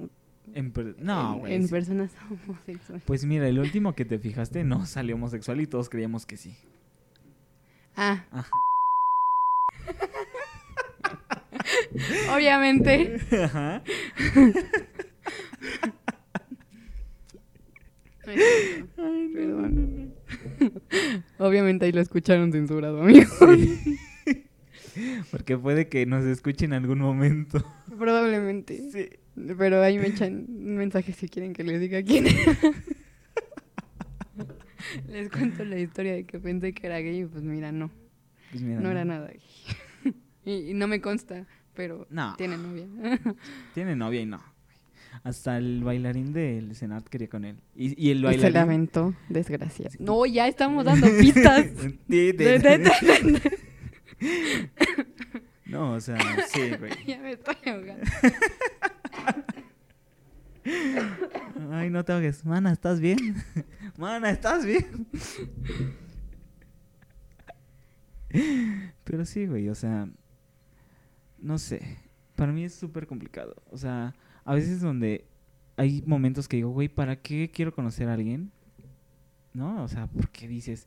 en per- no, en, en sí. personas homosexuales. Pues mira, el último que te fijaste no salió homosexual y todos creíamos que sí. Ah, Ajá. obviamente. Ajá. Ay, Perdón. Obviamente ahí lo escucharon censurado, amigo. Porque puede que nos escuche en algún momento. Probablemente. Sí. Pero ahí me echan un mensaje si quieren que les diga quién era. les cuento la historia de que pensé que era gay y pues mira, no. Pues mira, No era nada gay. y, y no me consta, pero No. tiene novia. Tiene novia y no. Hasta el bailarín del Senat quería con él. Y, y el y se bailarín. lamentó, desgraciado. No, ya estamos dando pistas. No, o sea, sí, güey. ya me estoy ahogando. Ay, no te ahogues. Mana, ¿estás bien? Mana, ¿estás bien? Pero sí, güey, o sea, no sé. Para mí es súper complicado. O sea, a veces donde hay momentos que digo, güey, ¿para qué quiero conocer a alguien? ¿No? O sea, porque dices,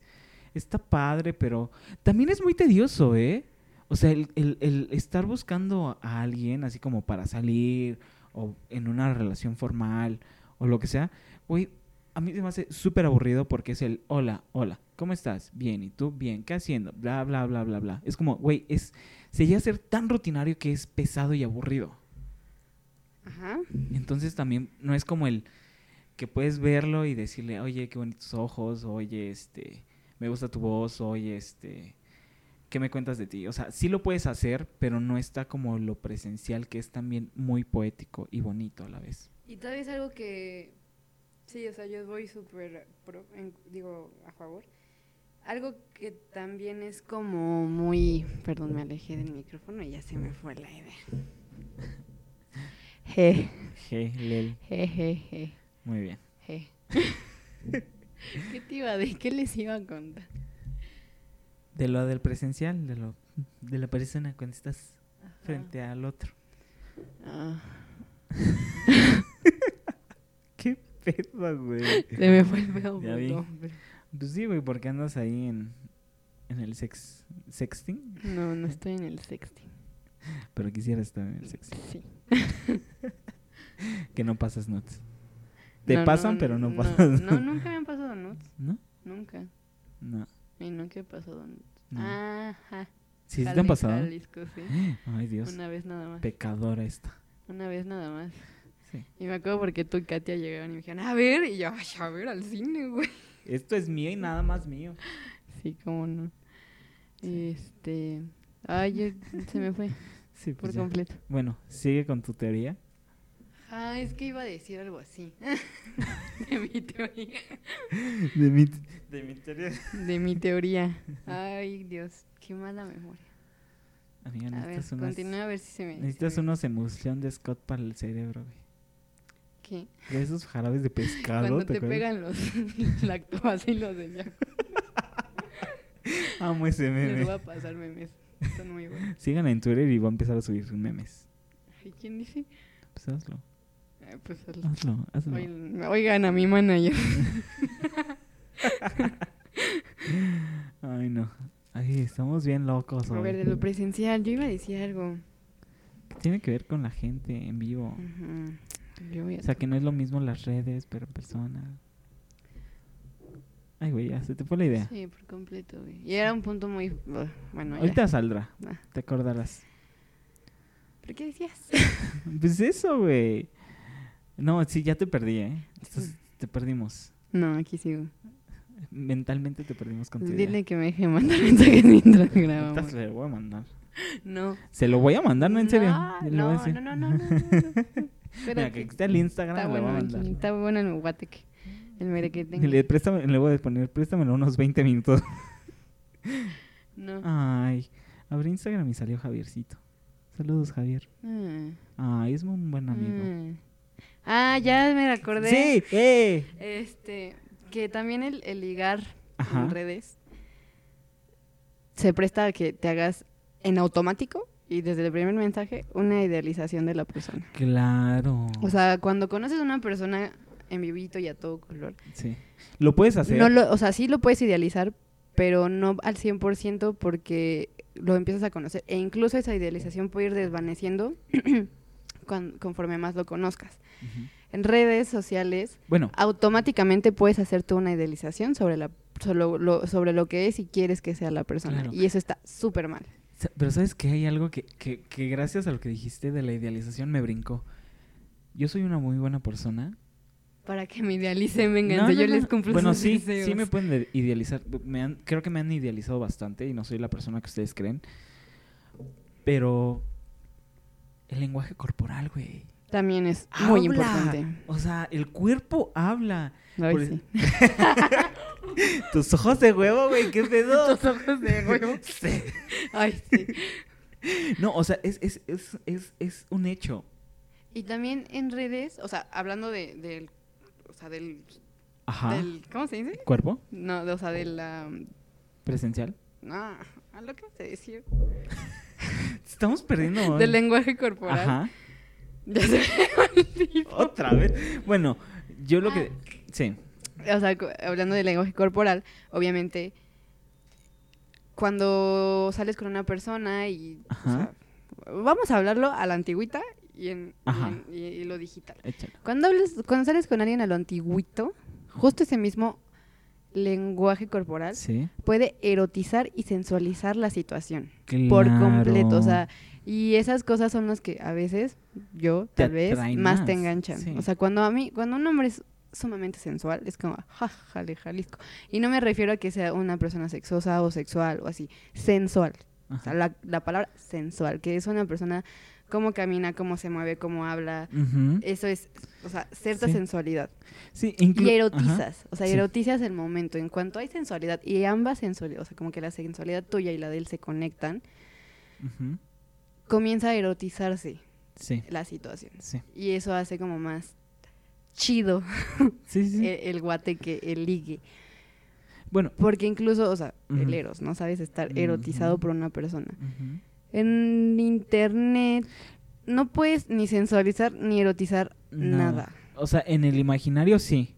está padre, pero también es muy tedioso, ¿eh? O sea, el, el- el estar buscando a alguien así como para salir o en una relación formal o lo que sea, güey, a mí se me hace súper aburrido porque es el hola, hola, ¿cómo estás? Bien, ¿y tú? Bien, ¿qué haciendo? Bla, bla, bla, bla, bla. Es como, güey, es, se llega a ser tan rutinario que es pesado y aburrido. Ajá. Entonces también no es como el que puedes verlo y decirle, oye, qué bonitos ojos, oye, este, me gusta tu voz, oye, este, ¿qué me cuentas de ti? O sea, sí lo puedes hacer, pero no está como lo presencial, que es también muy poético y bonito a la vez. Y todavía es algo que, sí, o sea, yo voy súper, digo, a favor. Algo que también es como muy, perdón, me alejé del micrófono y ya se me fue la idea. Je, Je, lel, je, je, je, muy bien. je. ¿Qué te iba decir? ¿Qué les iba a contar? De lo del presencial, de lo de la persona cuando estás frente al otro. Ah, Qué pedo, güey. se me fue el pedo. Ya vi. Pues sí, güey, porque andas ahí en, en el sex, sexting, No, no estoy en el sexting. pero quisiera estar en el sexting. Sí. Que no pasas nuts. Te No, pasan, no, pero no, no, pasas No, nunca me han pasado nudes. ¿No? Nunca. No. Y nunca he pasado nudes. No. Ajá. ¿Sí, sí te han pasado? Jalisco, sí. Ay, Dios. Una vez nada más. Pecadora esta. Una vez nada más. Sí. Y me acuerdo porque tú y Katia llegaron y me dijeron, a ver, y yo, "Ay, a ver, al cine, güey. Esto es mío y nada más mío. Sí, cómo no. Este. Ay, yo- se me fue. Sí, por pues ya. completo. Bueno, sigue con tu teoría. Ah, es que iba a decir algo así. de mi teoría. De mi, de mi teoría. De mi teoría. Ay, Dios, qué mala memoria. Amiga, A ver, necesitas, unas, continúa a ver si se me... necesitas se me- unos emulsión de Scott para el cerebro, güey. ¿Qué? De esos jarabes de pescado, Cuando te, acuerdas? pegan los lactobacilos de ya. Amo ese Les meme. voy a pasar memes. Son muy buenos. Sigan en Twitter y va a empezar a subir memes. Ay, ¿Quién dice? Pues hazlo, Ay, pues hazlo. hazlo, hazlo. Oigan, oigan a mi manager. Ay, no. Ay, estamos bien locos A hoy. ver, de lo presencial, yo iba a decir algo. Tiene que ver con la gente en vivo. Ujú. Yo voy a O sea, que no es lo mismo las redes, pero en persona. Ay, güey, ya se te fue la idea. Sí, por completo, güey. Y era un punto muy... Bueno, ya. Ahorita saldrá, Ah. te acordarás. ¿Pero qué decías? Pues eso, güey. No, sí, ya te perdí, ¿eh? Estás- te perdimos. No, aquí sigo. Mentalmente te perdimos con tu idea. Dile que me deje mandar mensajes mientras grabamos. se lo voy a mandar. No. Se lo voy a mandar, ¿no? En serio. No, le no, no, no, no. Mira, que está el Instagram, Está le bueno, está el guateque. El merequetengue. Le, préstame, le voy a poner, préstamelo unos 20 minutos. No. Ay, abrí Instagram y salió Javiercito. Saludos, Javier. Ah, Ay, es un buen amigo. mm. Ah, ya me acordé. Sí, eh. Este, que también el, el ligar Ajá. en redes se presta a que te hagas en automático y desde el primer mensaje una idealización de la persona. Claro. O sea, cuando conoces a una persona en vivito y a todo color, sí. Lo puedes hacer. no lo, o sea, sí lo puedes idealizar, pero no al 100% porque lo empiezas a conocer. E incluso esa idealización puede ir desvaneciendo con- conforme más lo conozcas. En redes sociales Bueno, automáticamente puedes hacer tú una idealización sobre la solo lo- sobre lo que es y quieres que sea la persona Claro. y eso está súper mal pero sabes que hay algo que, que, que gracias a lo que dijiste de la idealización me brincó. Yo soy una muy buena persona. Para que me idealicen vengan No, no, yo no. les cumplo Bueno, sus sí, deseos. sí me pueden de- idealizar. Me han- creo que me han idealizado bastante y no soy la persona que ustedes creen. Pero el lenguaje corporal, güey. también es muy importante O sea, el cuerpo habla. Ay, Por- sí. Tus ojos de huevo, güey, qué pedo. Tus ojos de huevo. Sí. Ay, sí. No, o sea, es, es, es, es, es un hecho. y también en redes o sea hablando de del o sea del, Ajá. del cómo se dice ¿Cuerpo? no de- o sea de la ¿Presencial? no a lo que se decir Estamos perdiendo. del lenguaje corporal Ajá. ya se me. Otra vez. Bueno, yo lo que. Sí. o sea, hablando del lenguaje corporal, obviamente, cuando sales con una persona y... o Ajá. sea, vamos a hablarlo a la antigüita y, en, y Ajá. en- y- y lo digital. Échalo. Cuando, hables, cuando sales con alguien a lo antiguito, justo ese mismo lenguaje corporal Sí. puede erotizar y sensualizar la situación por completo. O sea, y esas cosas son las que a veces yo, Te tal vez, más, más, te enganchan. sí. O sea, cuando a mí, cuando un hombre es sumamente sensual, es como, ja, jale, Jalisco. Y no me refiero a que sea una persona sexosa o sexual o así, sensual. O sea, la, la palabra sensual, que es una persona, cómo camina, cómo se mueve, cómo habla. Eso es, o sea, cierta Sí. sensualidad. Sí, Y Ajá. erotizas, o sea, Sí. erotizas el momento. En cuanto hay sensualidad y ambas sensualidad, o sea, como que la sensualidad tuya y la de él se conectan, comienza a erotizarse Sí. la situación. Sí. Y eso hace como más chido el, el guateque, el ligue. bueno. Porque incluso, o sea, el Ujú. eros, ¿no? Sabes estar erotizado por una persona. En internet no puedes ni sensualizar ni erotizar nada. O sea, en el imaginario sí.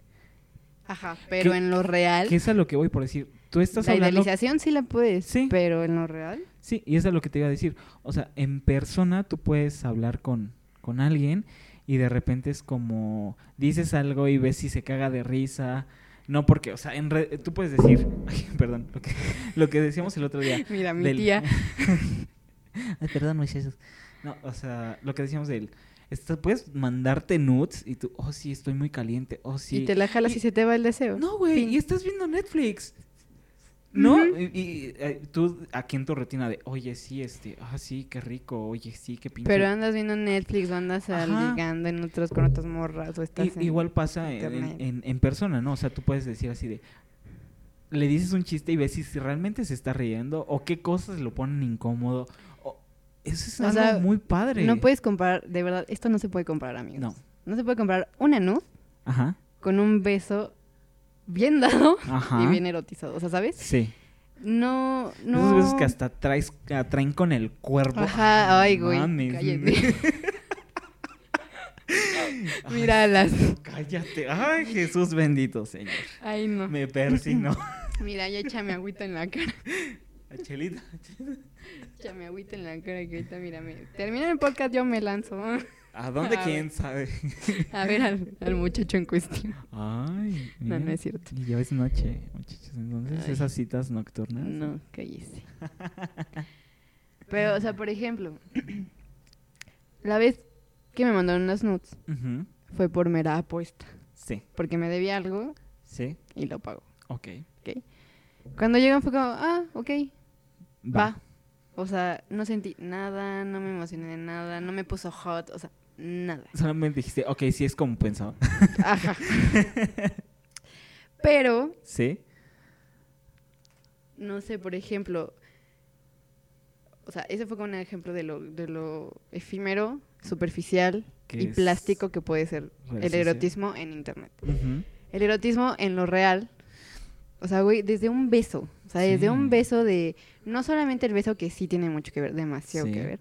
Ajá, pero ¿Qué- en lo real, Que es a lo que voy por decir. Tú estás la hablando. idealización sí la puedes, Sí. pero en lo real, Sí, y eso es lo que te iba a decir. O sea, en persona tú puedes hablar con, con alguien y de repente es como dices algo y ves si se caga de risa. No porque, o sea, en re- tú puedes decir, ay, perdón, lo que, lo que decíamos el otro día. mira, mi del- tía, Ay, perdón, muchachos. No, o sea, lo que decíamos de él. Esta- puedes mandarte nudes y tú, oh, sí, estoy muy caliente. Oh, sí. y te la jalas y, Y- se te va el deseo. No, güey, y estás viendo Netflix. ¿No? Y, y, eh, tú aquí en tu rutina de, oye, sí, este, ah, sí, qué rico, oye, sí, qué pinche. Pero andas viendo Netflix o andas ligando en otros con otras morras o estás en- igual pasa en, en- en persona, ¿no? O sea, tú puedes decir así de, le dices un chiste y ves si, si realmente se está riendo o qué cosas lo ponen incómodo. Eso es O algo sea, muy padre. No puedes comprar, de verdad, esto no se puede comprar, amigos. No. No se puede comprar una nud Ajá, con un beso bien dado ajá. y bien erotizado. O sea, ¿sabes? Sí. No, no. Esos besos que hasta traes, que atraen con el cuerpo. Ajá, ay, güey. Mames. Cállate. Ay, Míralas. Cállate. Ay, Jesús bendito, Señor. Ay, no. Me persignó. Mira, ya échame agüita en la cara. Chelita. Échame agüita en la cara que ahorita, mírame. Termina el podcast, yo me lanzo. ¿A dónde A quién ver. sabe? A ver al, al muchacho en cuestión. Ay, No, no es cierto. Y ya es noche, muchachos. Entonces, Ay. esas citas nocturnas. No, cállese. Pero, o sea, por ejemplo, la vez que me mandaron unas nudes fue por mera apuesta. Sí, Porque me debía algo sí, y lo pagó. ok. Cuando llegan fue como, ah, ok, Va. va. O sea, no sentí nada, no me emocioné de nada, no me puso hot, o sea, nada. Solamente dijiste, ok, sí es como pensaba. Ajá. Pero, sí. no sé, por ejemplo, o sea, ese fue como un ejemplo de lo, de lo efímero, superficial y plástico que puede ser el erotismo en internet. El erotismo en lo real, o sea, güey, desde un beso, o sea, desde un beso de, no solamente el beso que sí tiene mucho que ver, demasiado Sí. que ver,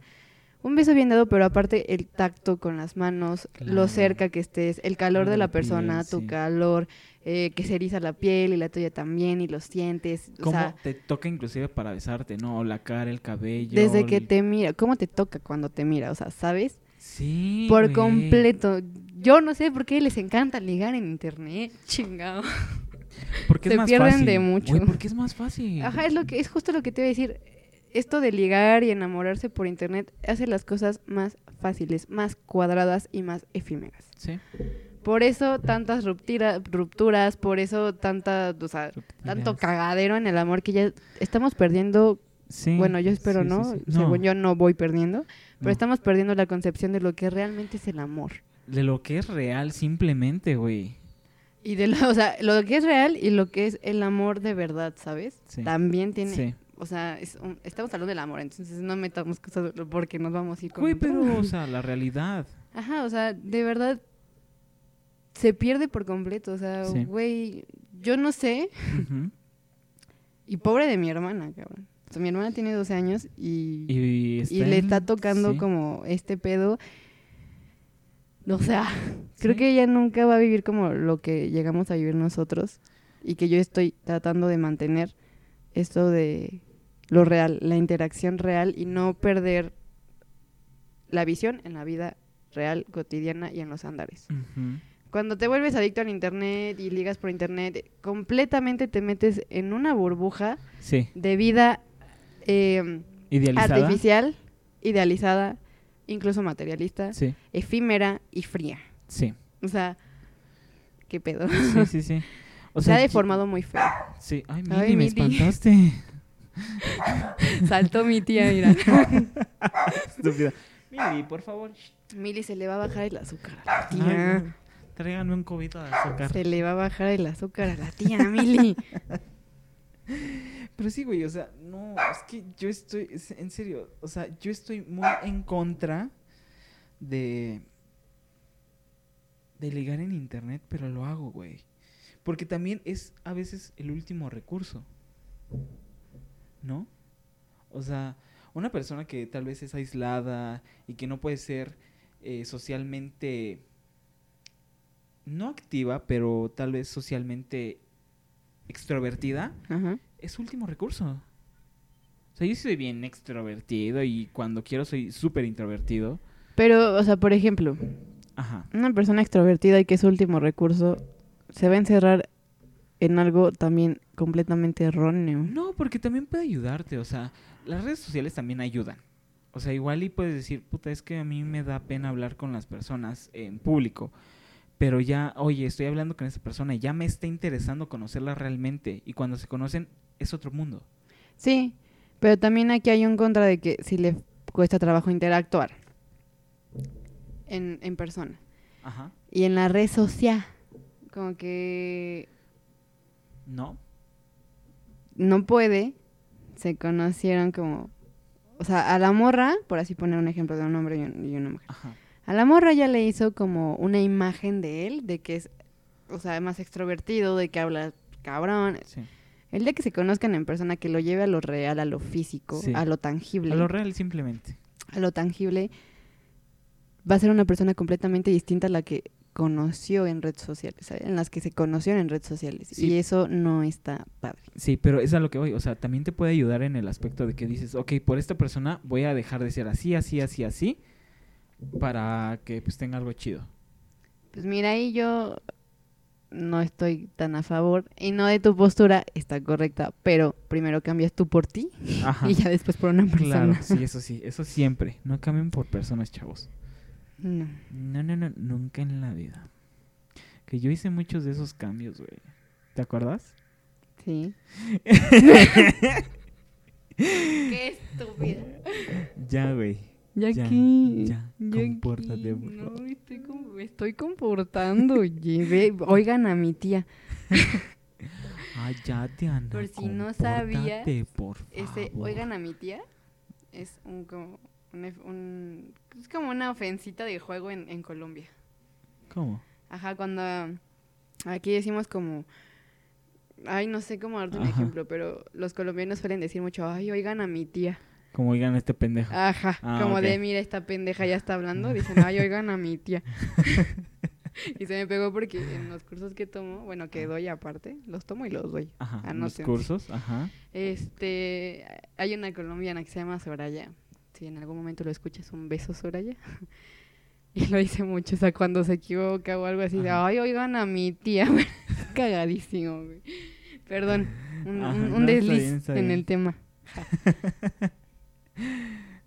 un beso bien dado, pero aparte el tacto con las manos, Claro. lo cerca que estés, el calor La de la piel, persona, tu sí. calor, eh, que se eriza la piel y la tuya también y lo sientes, o ¿Cómo sea, te toca inclusive para besarte, no? O la cara, el cabello. desde que te mira, cómo te toca cuando te mira, o sea, ¿sabes? Sí, Por completo. Yo no sé por qué les encanta ligar en internet, chingado. Porque es más pierden fácil. de mucho. Güey, porque es más fácil. Ajá, es lo que es justo lo que te iba a decir. Esto de ligar y enamorarse por internet hace las cosas más fáciles, más cuadradas y más efímeras. Sí. Por eso tantas rupturas, por eso tanta, o sea, tanto cagadero en el amor que ya estamos perdiendo. Sí, bueno, yo espero sí, no, sí. según yo no voy perdiendo, pero no. estamos perdiendo la concepción de lo que realmente es el amor. De lo que es real, simplemente, güey. Y de lo, o sea, lo que es real y lo que es el amor de verdad, ¿sabes? Sí. También tiene, Sí. o sea, es un- estamos hablando del amor, entonces no metamos cosas porque nos vamos a ir con Güey, pero, o sea, la realidad. Ajá, o sea, de verdad se pierde por completo, o sea, Sí. güey, yo no sé, Ujú. y pobre de mi hermana, cabrón. O sea, mi hermana tiene 12 años y, Y, y le en- está tocando como este pedo. O sea, creo que ella nunca va a vivir como lo que llegamos a vivir nosotros y que yo estoy tratando de mantener esto de lo real, la interacción real y no perder la visión en la vida real, cotidiana y en los andares. Cuando te vuelves adicto al internet y ligas por internet, completamente te metes en una burbuja Sí. de vida eh, Idealizada. artificial, idealizada, incluso materialista, Sí, efímera y fría. sí. O sea, qué pedo. Sí, sí, sí. O Se ha deformado muy feo. Sí. Ay, Ay, Mili, me Mili. espantaste. Saltó mi tía, mira. Estúpida. Mili, por favor. Mili se le va a bajar el azúcar a la Ay, tía. no. Tráiganme un cubito de azúcar. Se le va a bajar el azúcar a la tía, Mili. Pero sí, güey, o sea, no, es que yo estoy, es- en serio, o sea, yo estoy muy en contra de, de ligar en internet, pero lo hago, güey. Porque también es a veces el último recurso, ¿no? O sea, una persona que tal vez es aislada y que no puede ser eh, socialmente, no activa, pero tal vez socialmente extrovertida, Ajá. Es su último recurso. O sea, yo soy bien extrovertido y cuando quiero soy súper introvertido. Pero, o sea, por ejemplo, Ajá. una persona extrovertida y que es su último recurso se va a encerrar en algo también completamente erróneo. No, porque también puede ayudarte. O sea, las redes sociales también ayudan. O sea, igual y puedes decir, puta, es que a mí me da pena hablar con las personas en público. pero ya, oye, estoy hablando con esa persona y ya me está interesando conocerla realmente. Y cuando se conocen, es otro mundo. Sí, pero también aquí hay un contra de que si le cuesta trabajo interactuar en, en persona. Ajá. Y en la red social, como que ¿No? no puede, se conocieron como... O sea, a la morra, por así poner un ejemplo de un hombre y, un- y una mujer. Ajá. A la morra ya le hizo como una imagen de él, de que es, o sea, más extrovertido, de que habla cabrón. Sí. El día que se conozcan en persona, que lo lleve a lo real, a lo físico, Sí. a lo tangible, A lo real simplemente. a lo tangible, va a ser una persona completamente distinta a la que conoció en redes sociales, ¿sabes? en las que se conocieron en redes sociales. Sí. Y eso no está padre. Sí, pero es a lo que voy. O sea, también te puede ayudar en el aspecto de que dices, ok, por esta persona voy a dejar de ser así, así, así, así, para que pues tenga algo chido. Pues mira, ahí yo no estoy tan a favor y no de tu postura, está correcta, pero primero cambias tú por ti Ajá. y ya después por una Claro, persona. sí, eso sí, eso siempre. No cambien por personas, chavos. No. No, no, no, nunca en la vida. Que yo hice muchos de esos cambios, güey. ¿Te acuerdas? Sí. Qué estúpida. Ya, güey. Ya, Ya, aquí. ya, compórtate, por No, favor. estoy, com- me estoy comportando. oigan a mi tía. Ay, ya, Diana. Por si no Ese, favor. oigan a mi tía. Es un como un, un- es como una ofensita de juego en, en Colombia. ¿Cómo? Ajá, cuando aquí decimos como ay, no sé cómo darte un Ajá. ejemplo, pero los colombianos suelen decir mucho, ay, oigan a mi tía. Como oigan este pendejo. Ajá, Ah, como de, mira, esta pendeja ya está hablando, dicen, ay, oigan a mi tía. y se me pegó porque en los cursos que tomo, bueno, que doy aparte, los tomo y los doy. Ajá. Los Anoten. cursos, ajá. Este, hay una colombiana que se llama Soraya. Si en algún momento lo escuchas, un beso, Soraya. Y lo dice mucho, o sea, cuando se equivoca o algo así, de, ay, oigan a mi tía. Cagadísimo, güey. Perdón, un, Ajá, un- un no, está desliz bien, está en el tema.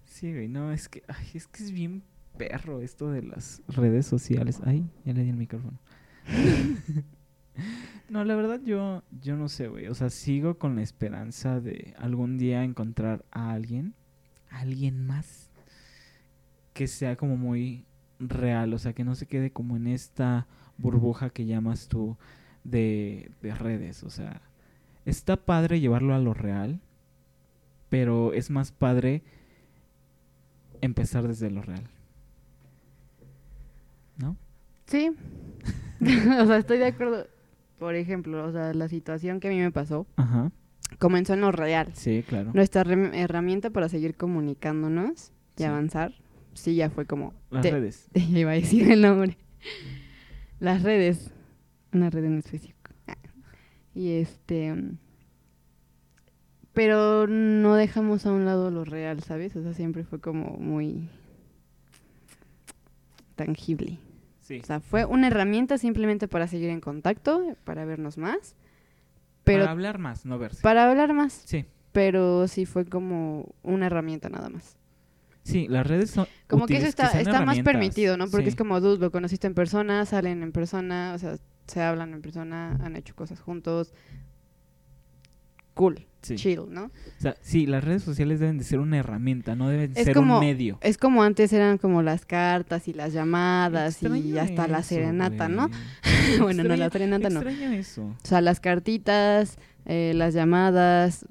Sí, güey, no, es que, es que es bien perro esto de las redes sociales. Ay, ya le di el micrófono. no, la verdad yo, yo no sé, güey. O sea, sigo con la esperanza de algún día encontrar a alguien, alguien más, que sea como muy real, o sea, que no se quede como en esta burbuja que llamas tú de, de redes, o sea, está padre llevarlo a lo real, pero es más padre empezar desde lo real. ¿No? Sí. o sea, estoy de acuerdo. Por ejemplo, o sea, la situación que a mí me pasó Ajá. comenzó en lo real. Sí, claro. Nuestra herramienta para seguir comunicándonos y Sí. avanzar, sí, ya fue como... Las te- redes. te iba a decir el nombre. Las redes. Una red en específico. Ah. Y este... Pero no dejamos a un lado lo real, ¿sabes? O sea, siempre fue como muy tangible. Sí. O sea, fue una herramienta simplemente para seguir en contacto, para vernos más. Pero Para hablar más, no verse. para hablar más. Sí. Pero sí fue como una herramienta nada más. Sí, las redes son Como que eso está, está más permitido, ¿no? Porque Sí. es como, dude, lo conociste en persona, salen en persona, o sea, se hablan en persona, han hecho cosas juntos. Cool, Sí. chill, ¿no? O sea, sí, las redes sociales deben de ser una herramienta, no deben ser como- un medio. Es como antes eran como las cartas y las llamadas y Extraño hasta la eso, serenata, ¿no? güey. bueno, no, la Extraño- serenata no. Extraño eso. O sea, las cartitas, eh, las llamadas,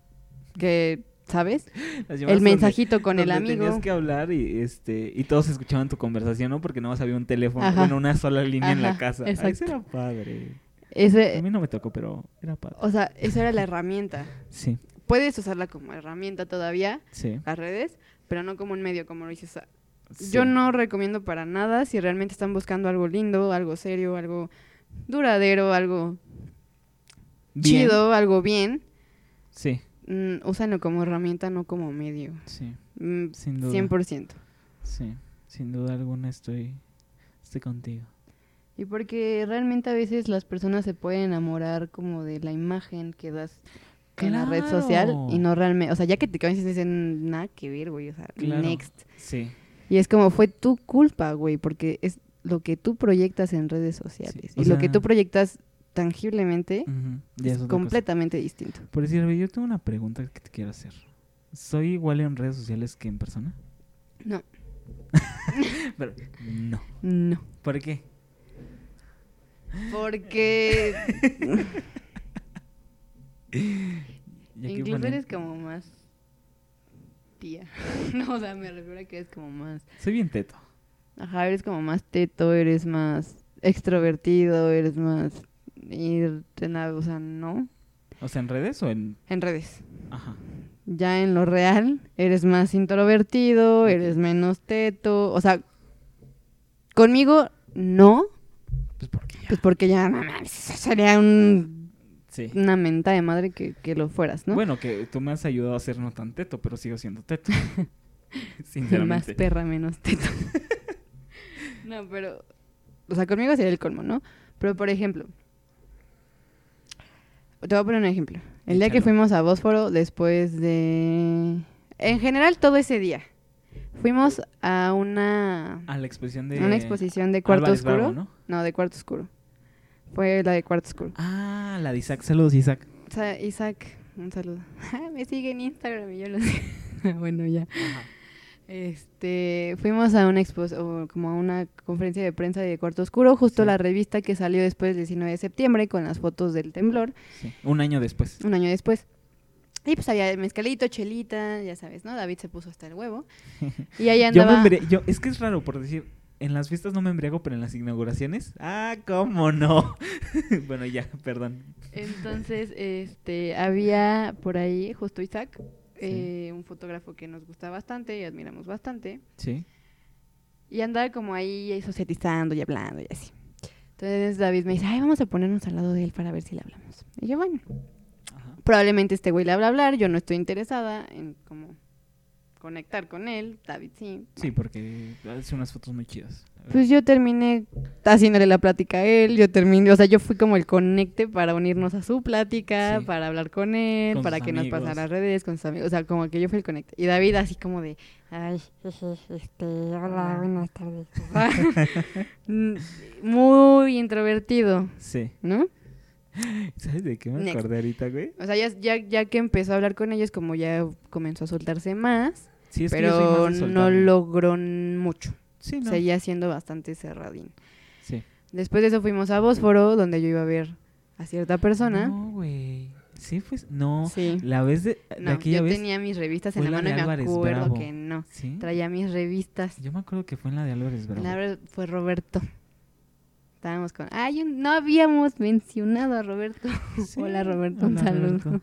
que, ¿sabes? El donde- mensajito con el donde amigo. Tenías que hablar y este y todos escuchaban tu conversación, ¿no? Porque no había un teléfono, Ajá. bueno, una sola línea en la Ajá, casa. Ay, eso era padre. A mí no me tocó, pero era padre. o sea, esa era la herramienta. Sí, Puedes usarla como herramienta todavía, sí. las redes, pero no como un medio, como lo dices. sí. Yo no recomiendo para nada si realmente están buscando algo lindo, algo serio, algo duradero, algo Bien. chido, algo bien. Sí, mm, úsanlo como herramienta, no como medio. sí, Mm, sin duda. 100%. Sí, sin duda alguna estoy estoy contigo. Y porque realmente a veces las personas se pueden enamorar como de la imagen que das en la red social y no realmente, o sea, ya que te conoces dicen nada que ver, güey, o sea, Claro. next. Sí. Y es como fue tu culpa, güey, porque es lo que tú proyectas en redes sociales. y lo que tú proyectas tangiblemente es es otra cosa. completamente distinto. Por decir, yo tengo una pregunta que te quiero hacer. ¿Soy igual en redes sociales que en persona? No, Pero, no. no. ¿Por qué? Porque incluso eres como más tía. no, o sea, me refiero a que eres como más... Soy bien teto. Ajá, eres como más teto, eres más extrovertido, eres más... O sea, no. O sea, ¿en redes o en...? En redes. Ajá. Ya en lo real, eres más introvertido, eres menos teto. O sea, conmigo no, Pues porque ya. sería un- Sí. una menta de madre que, que lo fueras, ¿no? Bueno, que tú me has ayudado a ser no tan teto, pero sigo siendo teto. más Sinceramente. perra, menos teto. no, pero, o sea, conmigo sería el colmo, ¿no? Pero, por ejemplo, te voy a poner un ejemplo. El día que fuimos a Bósforo, después de... En general, todo ese día. Fuimos a una, A la exposición de... una exposición de cuarto Álvarez oscuro. Bravo, ¿no? No, de cuarto oscuro. Fue la de cuarto oscuro. Ah, la de Isaac. Saludos, Isaac. Isaac, un saludo. Me sigue en Instagram y yo lo sé. bueno, ya. Ajá. Este, fuimos a una expo o como a una conferencia de prensa de Cuarto Oscuro, justo Sí. la revista que salió después del 19 de septiembre con las fotos del temblor, Sí. Un año después. un año después. Y pues había mezcalito, chelita, ya sabes, ¿no? David se puso hasta el huevo. Y ahí Yo me andaba. yo, es que es raro por decir, en las fiestas no me embriago, pero en las inauguraciones, ah, cómo no. bueno, ya, perdón. Entonces, este, había por ahí justo Isaac, eh, un fotógrafo que nos gusta bastante y admiramos bastante. Sí. Y andaba como ahí socializando y hablando y así. Entonces David me dice, ay, vamos a ponernos al lado de él para ver si le hablamos. Y yo, bueno, Ajá. probablemente este güey le habla a hablar, yo no estoy interesada en como conectar con él, David sí. Sí, porque hace unas fotos muy chidas. Pues yo terminé haciéndole la plática a él, yo terminé, o sea, yo fui como el conecte para unirnos a su plática, Sí. para hablar con él, Con para que nos pasara las redes, con sus amigos, o sea, como que yo fui el conecte. Y David así como de, ay, jeje, este, hola, buenas tardes. Mm, Muy introvertido, Sí. ¿no? ¿Sabes de qué me Next. acordé ahorita, güey? O sea, ya, ya, ya que empezó a hablar con ellos, como ya comenzó a soltarse más, Sí, es que yo soy pero más de no logró mucho. Sí, no. Seguía siendo bastante cerradín. Sí. Después de eso fuimos a Bósforo, donde yo iba a ver a cierta persona. No, güey. Sí, pues, no. Sí. La vez de, de No, aquella yo vez. tenía mis revistas en la mano y me Álvarez acuerdo Bravo. que no. Sí. Traía mis revistas. Yo me acuerdo que fue en la de Álvarez Bravo. La verdad fue Roberto. Estábamos con... Ay, un- no habíamos mencionado a Roberto. Sí, Hola Roberto, un hola, saludo. Roberto.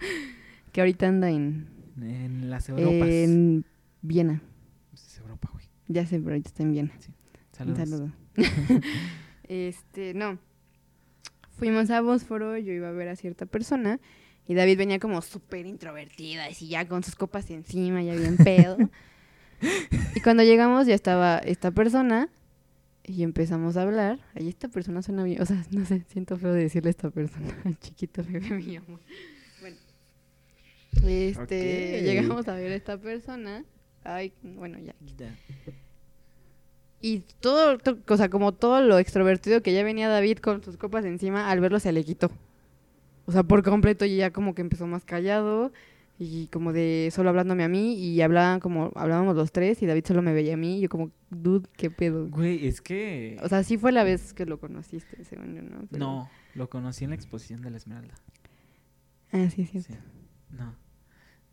Que ahorita anda en, En las Europas. en Viena. Es Europa, güey. Ya sé, pero ahorita está en Viena. Saludos. Un saludo. este, no. Fuimos a Bósforo, yo iba a ver a cierta persona y David venía como súper introvertida, así ya con sus copas encima, ya bien pedo. y cuando llegamos ya estaba esta persona y empezamos a hablar. Ahí esta persona suena bien, o sea, no sé, siento feo de decirle a esta persona, chiquito bebé mío. Bueno. Este, llegamos a ver a esta persona. Ay, bueno, ya. Ya. Y todo, to- o sea, como todo lo extrovertido que ya venía David con sus copas encima, al verlo se le quitó. O sea, por completo y ya como que empezó más callado y como de solo hablándome a mí y hablaban como hablábamos los tres y David solo me veía a mí y yo como, dude, qué pedo. Güey, es que... O sea, sí fue la vez que lo conociste, según yo, ¿no? Pero- no, lo conocí en la exposición de la Esmeralda. Ah, sí, sí. Sí. No.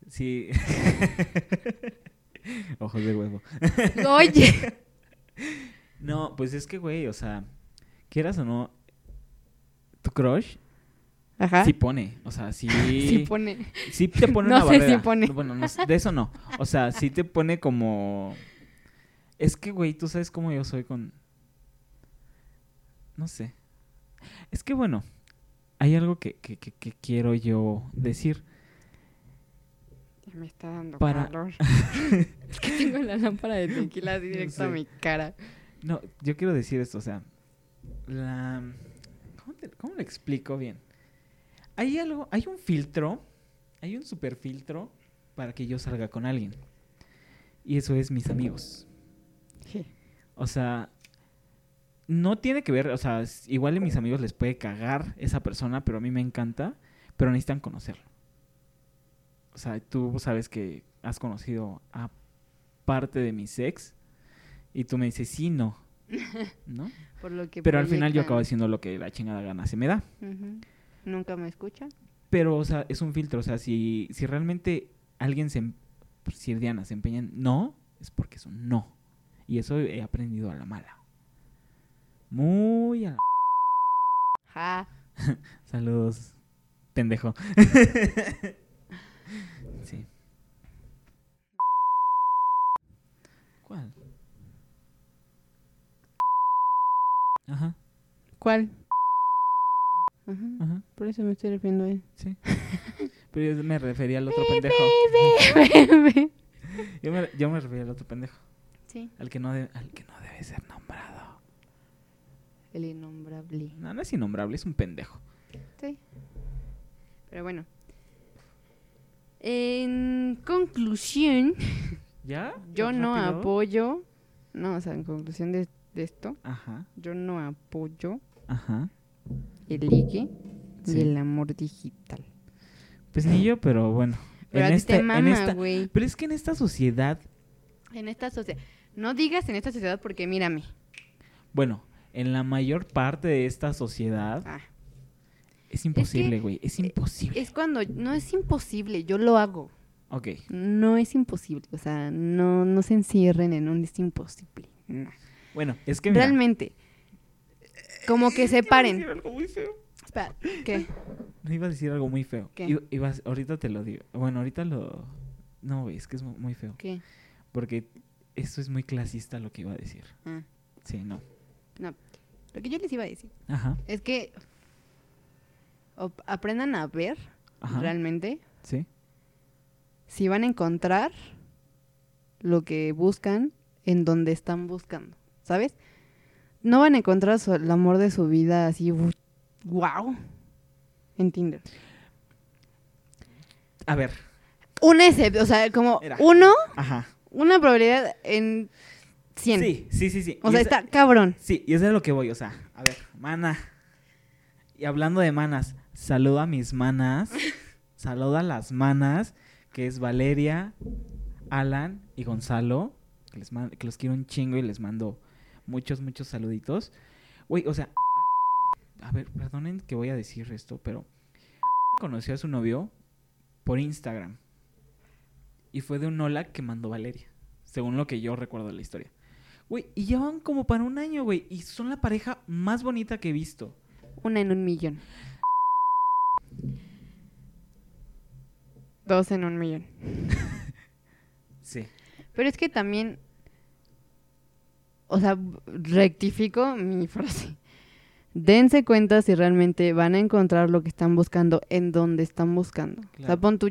Sí. Ojos de huevo. Oye. No, pues es que, güey, o sea, quieras o no, tu crush Ajá. sí pone. O sea, sí. Sí pone. sí te pone No una sé si barrera. pone. Bueno, no de eso no. O sea, sí te pone como. Es que, güey, tú sabes cómo yo soy con. No sé. Es que, bueno, hay algo que, que, que- que quiero yo decir. Me está dando Para- calor. es que tengo la lámpara de tequila así directo a mi cara. No, yo quiero decir esto, o sea, la... ¿Cómo, te- cómo lo explico bien? Hay algo, hay un filtro, hay un super filtro para que yo salga con alguien. Y eso es mis amigos. Sí. O sea, no tiene que ver, o sea, igual a mis amigos les puede cagar esa persona, pero a mí me encanta, pero necesitan conocerlo. O sea, tú sabes que has conocido a parte de mi ex y tú me dices, sí, no. ¿No? Por lo que Pero al final yo acabo diciendo lo que la chingada gana se me da. Nunca me escucha. Pero, o sea, es un filtro. O sea, si, si realmente alguien se... em- Si Diana se empeña en no, es porque es un no. Y eso he aprendido a la mala. Muy a la... Ja. Saludos, pendejo. sí. ¿Cuál? Ajá, ¿Cuál? Ajá. ajá, Por eso me estoy refiriendo a él. sí. Pero yo me refería al otro pendejo. Yo me, yo me refería al otro pendejo. sí. Al que no, de- al que no debe ser nombrado. El innombrable. No, no es innombrable, es un pendejo. Sí. Pero bueno. En conclusión, ¿Ya? yo no ¿Rápido? apoyo. No, o sea, en conclusión de, de esto, Ajá, yo no apoyo ajá. el ligue Sí. y el amor digital. Pues ni yo, pero bueno. Pero en a ti esta, te en mama, esta, güey. pero es que en esta sociedad, En esta sociedad. No digas en esta sociedad porque mírame. bueno, en la mayor parte de esta sociedad Ah, es imposible, güey. Es, imposible. es cuando no es imposible, yo lo hago. Ok. No es imposible, o sea, no, no se encierren en un es imposible. no. Bueno, es que mira, Realmente, como que Iba a separen. decir algo muy feo. Espera, ¿qué? No iba a decir algo muy feo. ¿Qué? Iba- ahorita te lo digo. Bueno, ahorita lo... No, güey, es que es mu- muy feo. ¿Qué? Porque eso es muy clasista lo que iba a decir. Ah, Sí, no. no. Lo que yo les iba a decir Ajá. es que aprendan a ver Ajá. realmente Sí. si van a encontrar lo que buscan en donde están buscando, ¿sabes? No van a encontrar su- el amor de su vida así, wow, en Tinder. A ver. Una excepción, o sea, como uno, Ajá. una probabilidad en 100. Sí, sí, sí, sí. O Y sea, esa- está cabrón. Sí, y eso es lo que voy, o sea, a ver, mana. Y hablando de manas, saludo a mis manas, saludo a las manas, que es Valeria, Alan y Gonzalo, que, les que los quiero un chingo y les mando muchos, muchos saluditos. Güey, o sea, a ver, perdonen que voy a decir esto, pero conoció a su novio por Instagram. Y fue de un hola que mandó Valeria, según lo que yo recuerdo de la historia. Güey, y llevan como para un año, güey. Y son la pareja más bonita que he visto. Una en un millón. Dos en un millón. Sí. Pero es que también, o sea, rectifico mi frase. Dense cuenta si realmente van a encontrar lo que están buscando en donde están buscando. O sea, Claro. pon tu...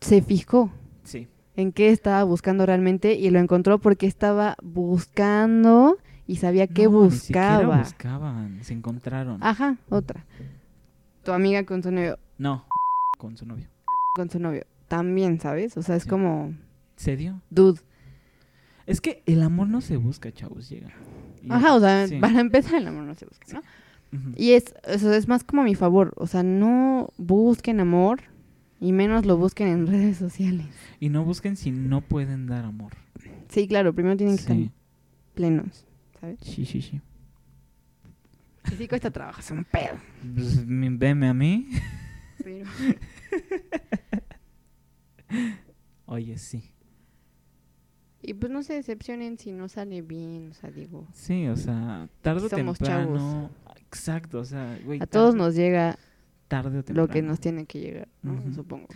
Se fijó Sí. en qué estaba buscando realmente y lo encontró porque estaba buscando y sabía qué No, ni buscaba. buscaban, se encontraron. Ajá, otra. Tu amiga con su novio, No, con su novio. con su novio. También, ¿sabes? O sea, es Sí. como, ¿Se dio? dude. Es que el amor no se busca, chavos, llega. Y- Ajá, o sea, sí. para empezar el amor no se busca, ¿no? Y es, eso es más como a mi favor. O sea, no busquen amor y menos lo busquen en redes sociales. Y no busquen si no pueden dar amor. Sí, claro, primero tienen que estar plenos, ¿sabes? Sí, sí, sí. Y sí cuesta trabajo, es un pedo. Pues, veme a mí. Pero... Oye, sí. Y pues no se decepcionen si no sale bien, o sea, digo, Sí, o sea, tarde o Somos temprano. Exacto, o sea, güey. a todos nos llega Tarde o temprano. lo que nos tiene que llegar, ¿no? Ujú. Supongo.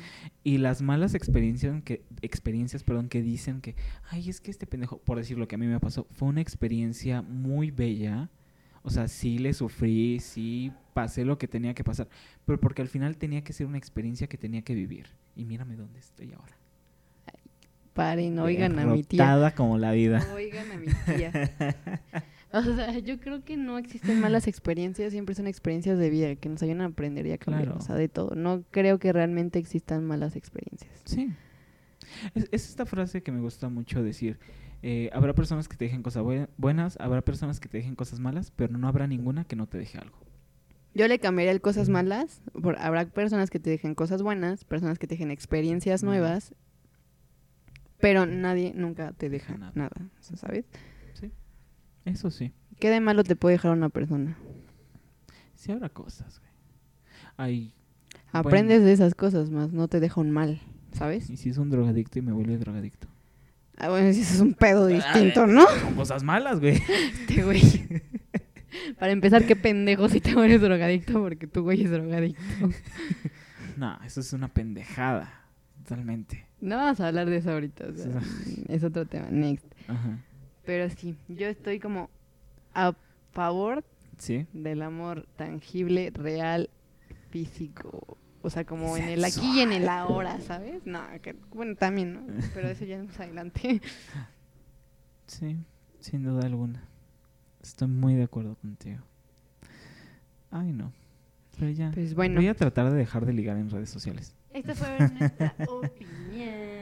Y las malas experiencias que, experiencias, perdón, que dicen que, ay, es que este pendejo, por decir lo que a mí me pasó, fue una experiencia muy bella. O sea, sí le sufrí, sí pasé lo que tenía que pasar, pero porque al final tenía que ser una experiencia que tenía que vivir. Y mírame dónde estoy ahora. Paren, oigan a mi tía. Derrotada como la vida. Oigan a mi tía. O sea, yo creo que no existen malas experiencias, siempre son experiencias de vida que nos ayudan a aprender y a cambiar, Claro. o sea, de todo. No creo que realmente existan malas experiencias. Sí. Es, es esta frase que me gusta mucho decir. Eh, habrá personas que te dejen cosas bue- buenas, habrá personas que te dejen cosas malas, pero no habrá ninguna que no te deje algo. Yo le cambiaría el cosas malas. por- habrá personas que te dejen cosas buenas, personas que te dejen experiencias nuevas, pero nadie nunca te deja Deja nada. nada, ¿sabes? Eso sí. ¿Qué de malo te puede dejar una persona? Sí habrá cosas, güey. Ay, Aprendes de esas cosas más, no te deja un mal, ¿sabes? y si es un drogadicto y me vuelve drogadicto. Ah, bueno, si es un pedo distinto, ¿no? Son cosas malas, güey. Este güey. Para empezar, qué pendejo si te eres drogadicto porque tu güey es drogadicto. No, eso es una pendejada. Totalmente. No vamos a hablar de eso ahorita, o sea, es otro tema, next. Ajá. Pero sí, yo estoy como a favor Sí. del amor tangible, real, físico. O sea, como en el aquí y en el ahora, ¿sabes? No, que, bueno, también, ¿no? Pero eso ya es más adelante. Sí, sin duda alguna. Estoy muy de acuerdo contigo. Ay, no. Pero ya. Pues bueno, Voy a tratar de dejar de ligar en redes sociales. esta fue nuestra opinión.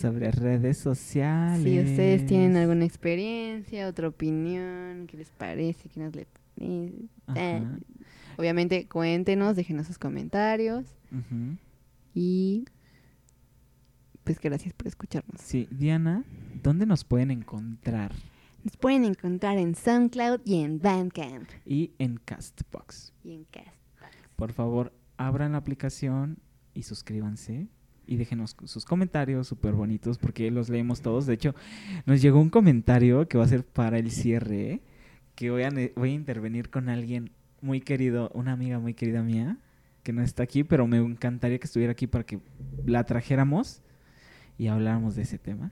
Sobre redes sociales. Si ustedes tienen alguna experiencia, otra opinión, ¿qué les parece? ¿Qué nos les parece? Ajá. Obviamente, cuéntenos, déjenos sus comentarios y pues gracias por escucharnos. Sí, Diana, ¿dónde nos pueden encontrar? Nos pueden encontrar en SoundCloud y en Bandcamp Y en Castbox. y en Cast. Por favor, abran la aplicación y suscríbanse. Y déjenos sus comentarios súper bonitos porque los leemos todos. De hecho, nos llegó un comentario que va a ser para el cierre. Que voy a, voy a intervenir con alguien muy querido, una amiga muy querida mía, que no está aquí, pero me encantaría que estuviera aquí para que la trajéramos y habláramos de ese tema.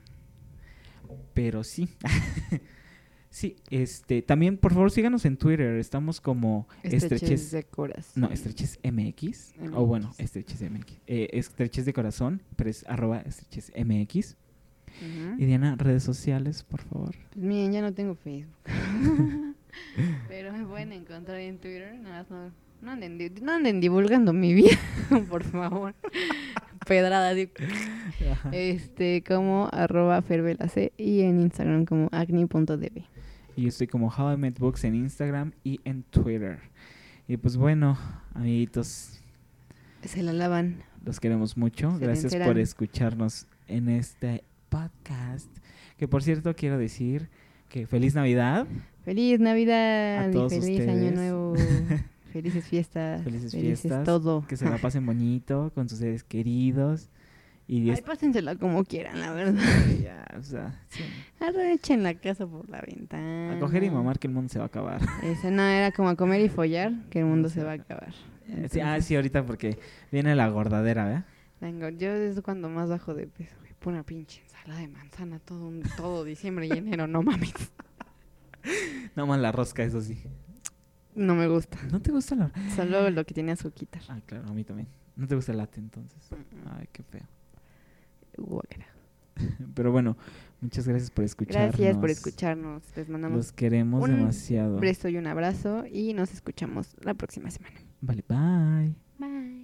Pero sí. sí, este, también por favor síganos en Twitter. Estamos como Estreches estreches de corazón. no, estreches MX. O bueno, MX. estreches MX. Eh, estreches de corazón, pero es arroba estreches MX. Y Diana, redes sociales, por favor. Pues miren, ya no tengo Facebook. Pero me pueden encontrar en Twitter. Nada más no, no, anden, no anden divulgando mi vida, por favor. Pedrada. Este, como arroba fervelace y en Instagram como acni.db. Y yo estoy como How I Met Books en Instagram y en Twitter. Y pues bueno, amiguitos, Se la lavan. los queremos mucho. Se Gracias por escucharnos en este podcast. Que por cierto, quiero decir que feliz Navidad. Feliz Navidad A y todos feliz Año. Nuevo. Felices fiestas. Felices fiestas, todo. Que se la pasen bonito con sus seres queridos. Y Ay, pásensela como quieran, la verdad. ya, o sea, sí. Arrechen la casa por la ventana. A coger y mamar que el mundo se va a acabar. Ese no era como a comer y follar, que el mundo se va a acabar. Sí, ah, sí, ahorita porque viene la gordadera, ¿verdad? Yo es cuando más bajo de peso. güey. Pura pinche ensalada de manzana todo, un- todo diciembre y enero, no mames. No más la rosca, eso sí. No me gusta. ¿No te gusta la Solo lo que tiene azuquitar. Ah, claro, a mí también. ¿No te gusta el latte entonces? Ay, qué feo. Pero bueno, muchas gracias por escucharnos. Gracias por escucharnos. Les mandamos Los queremos un demasiado. un beso y un abrazo y nos escuchamos la próxima semana. Vale, bye.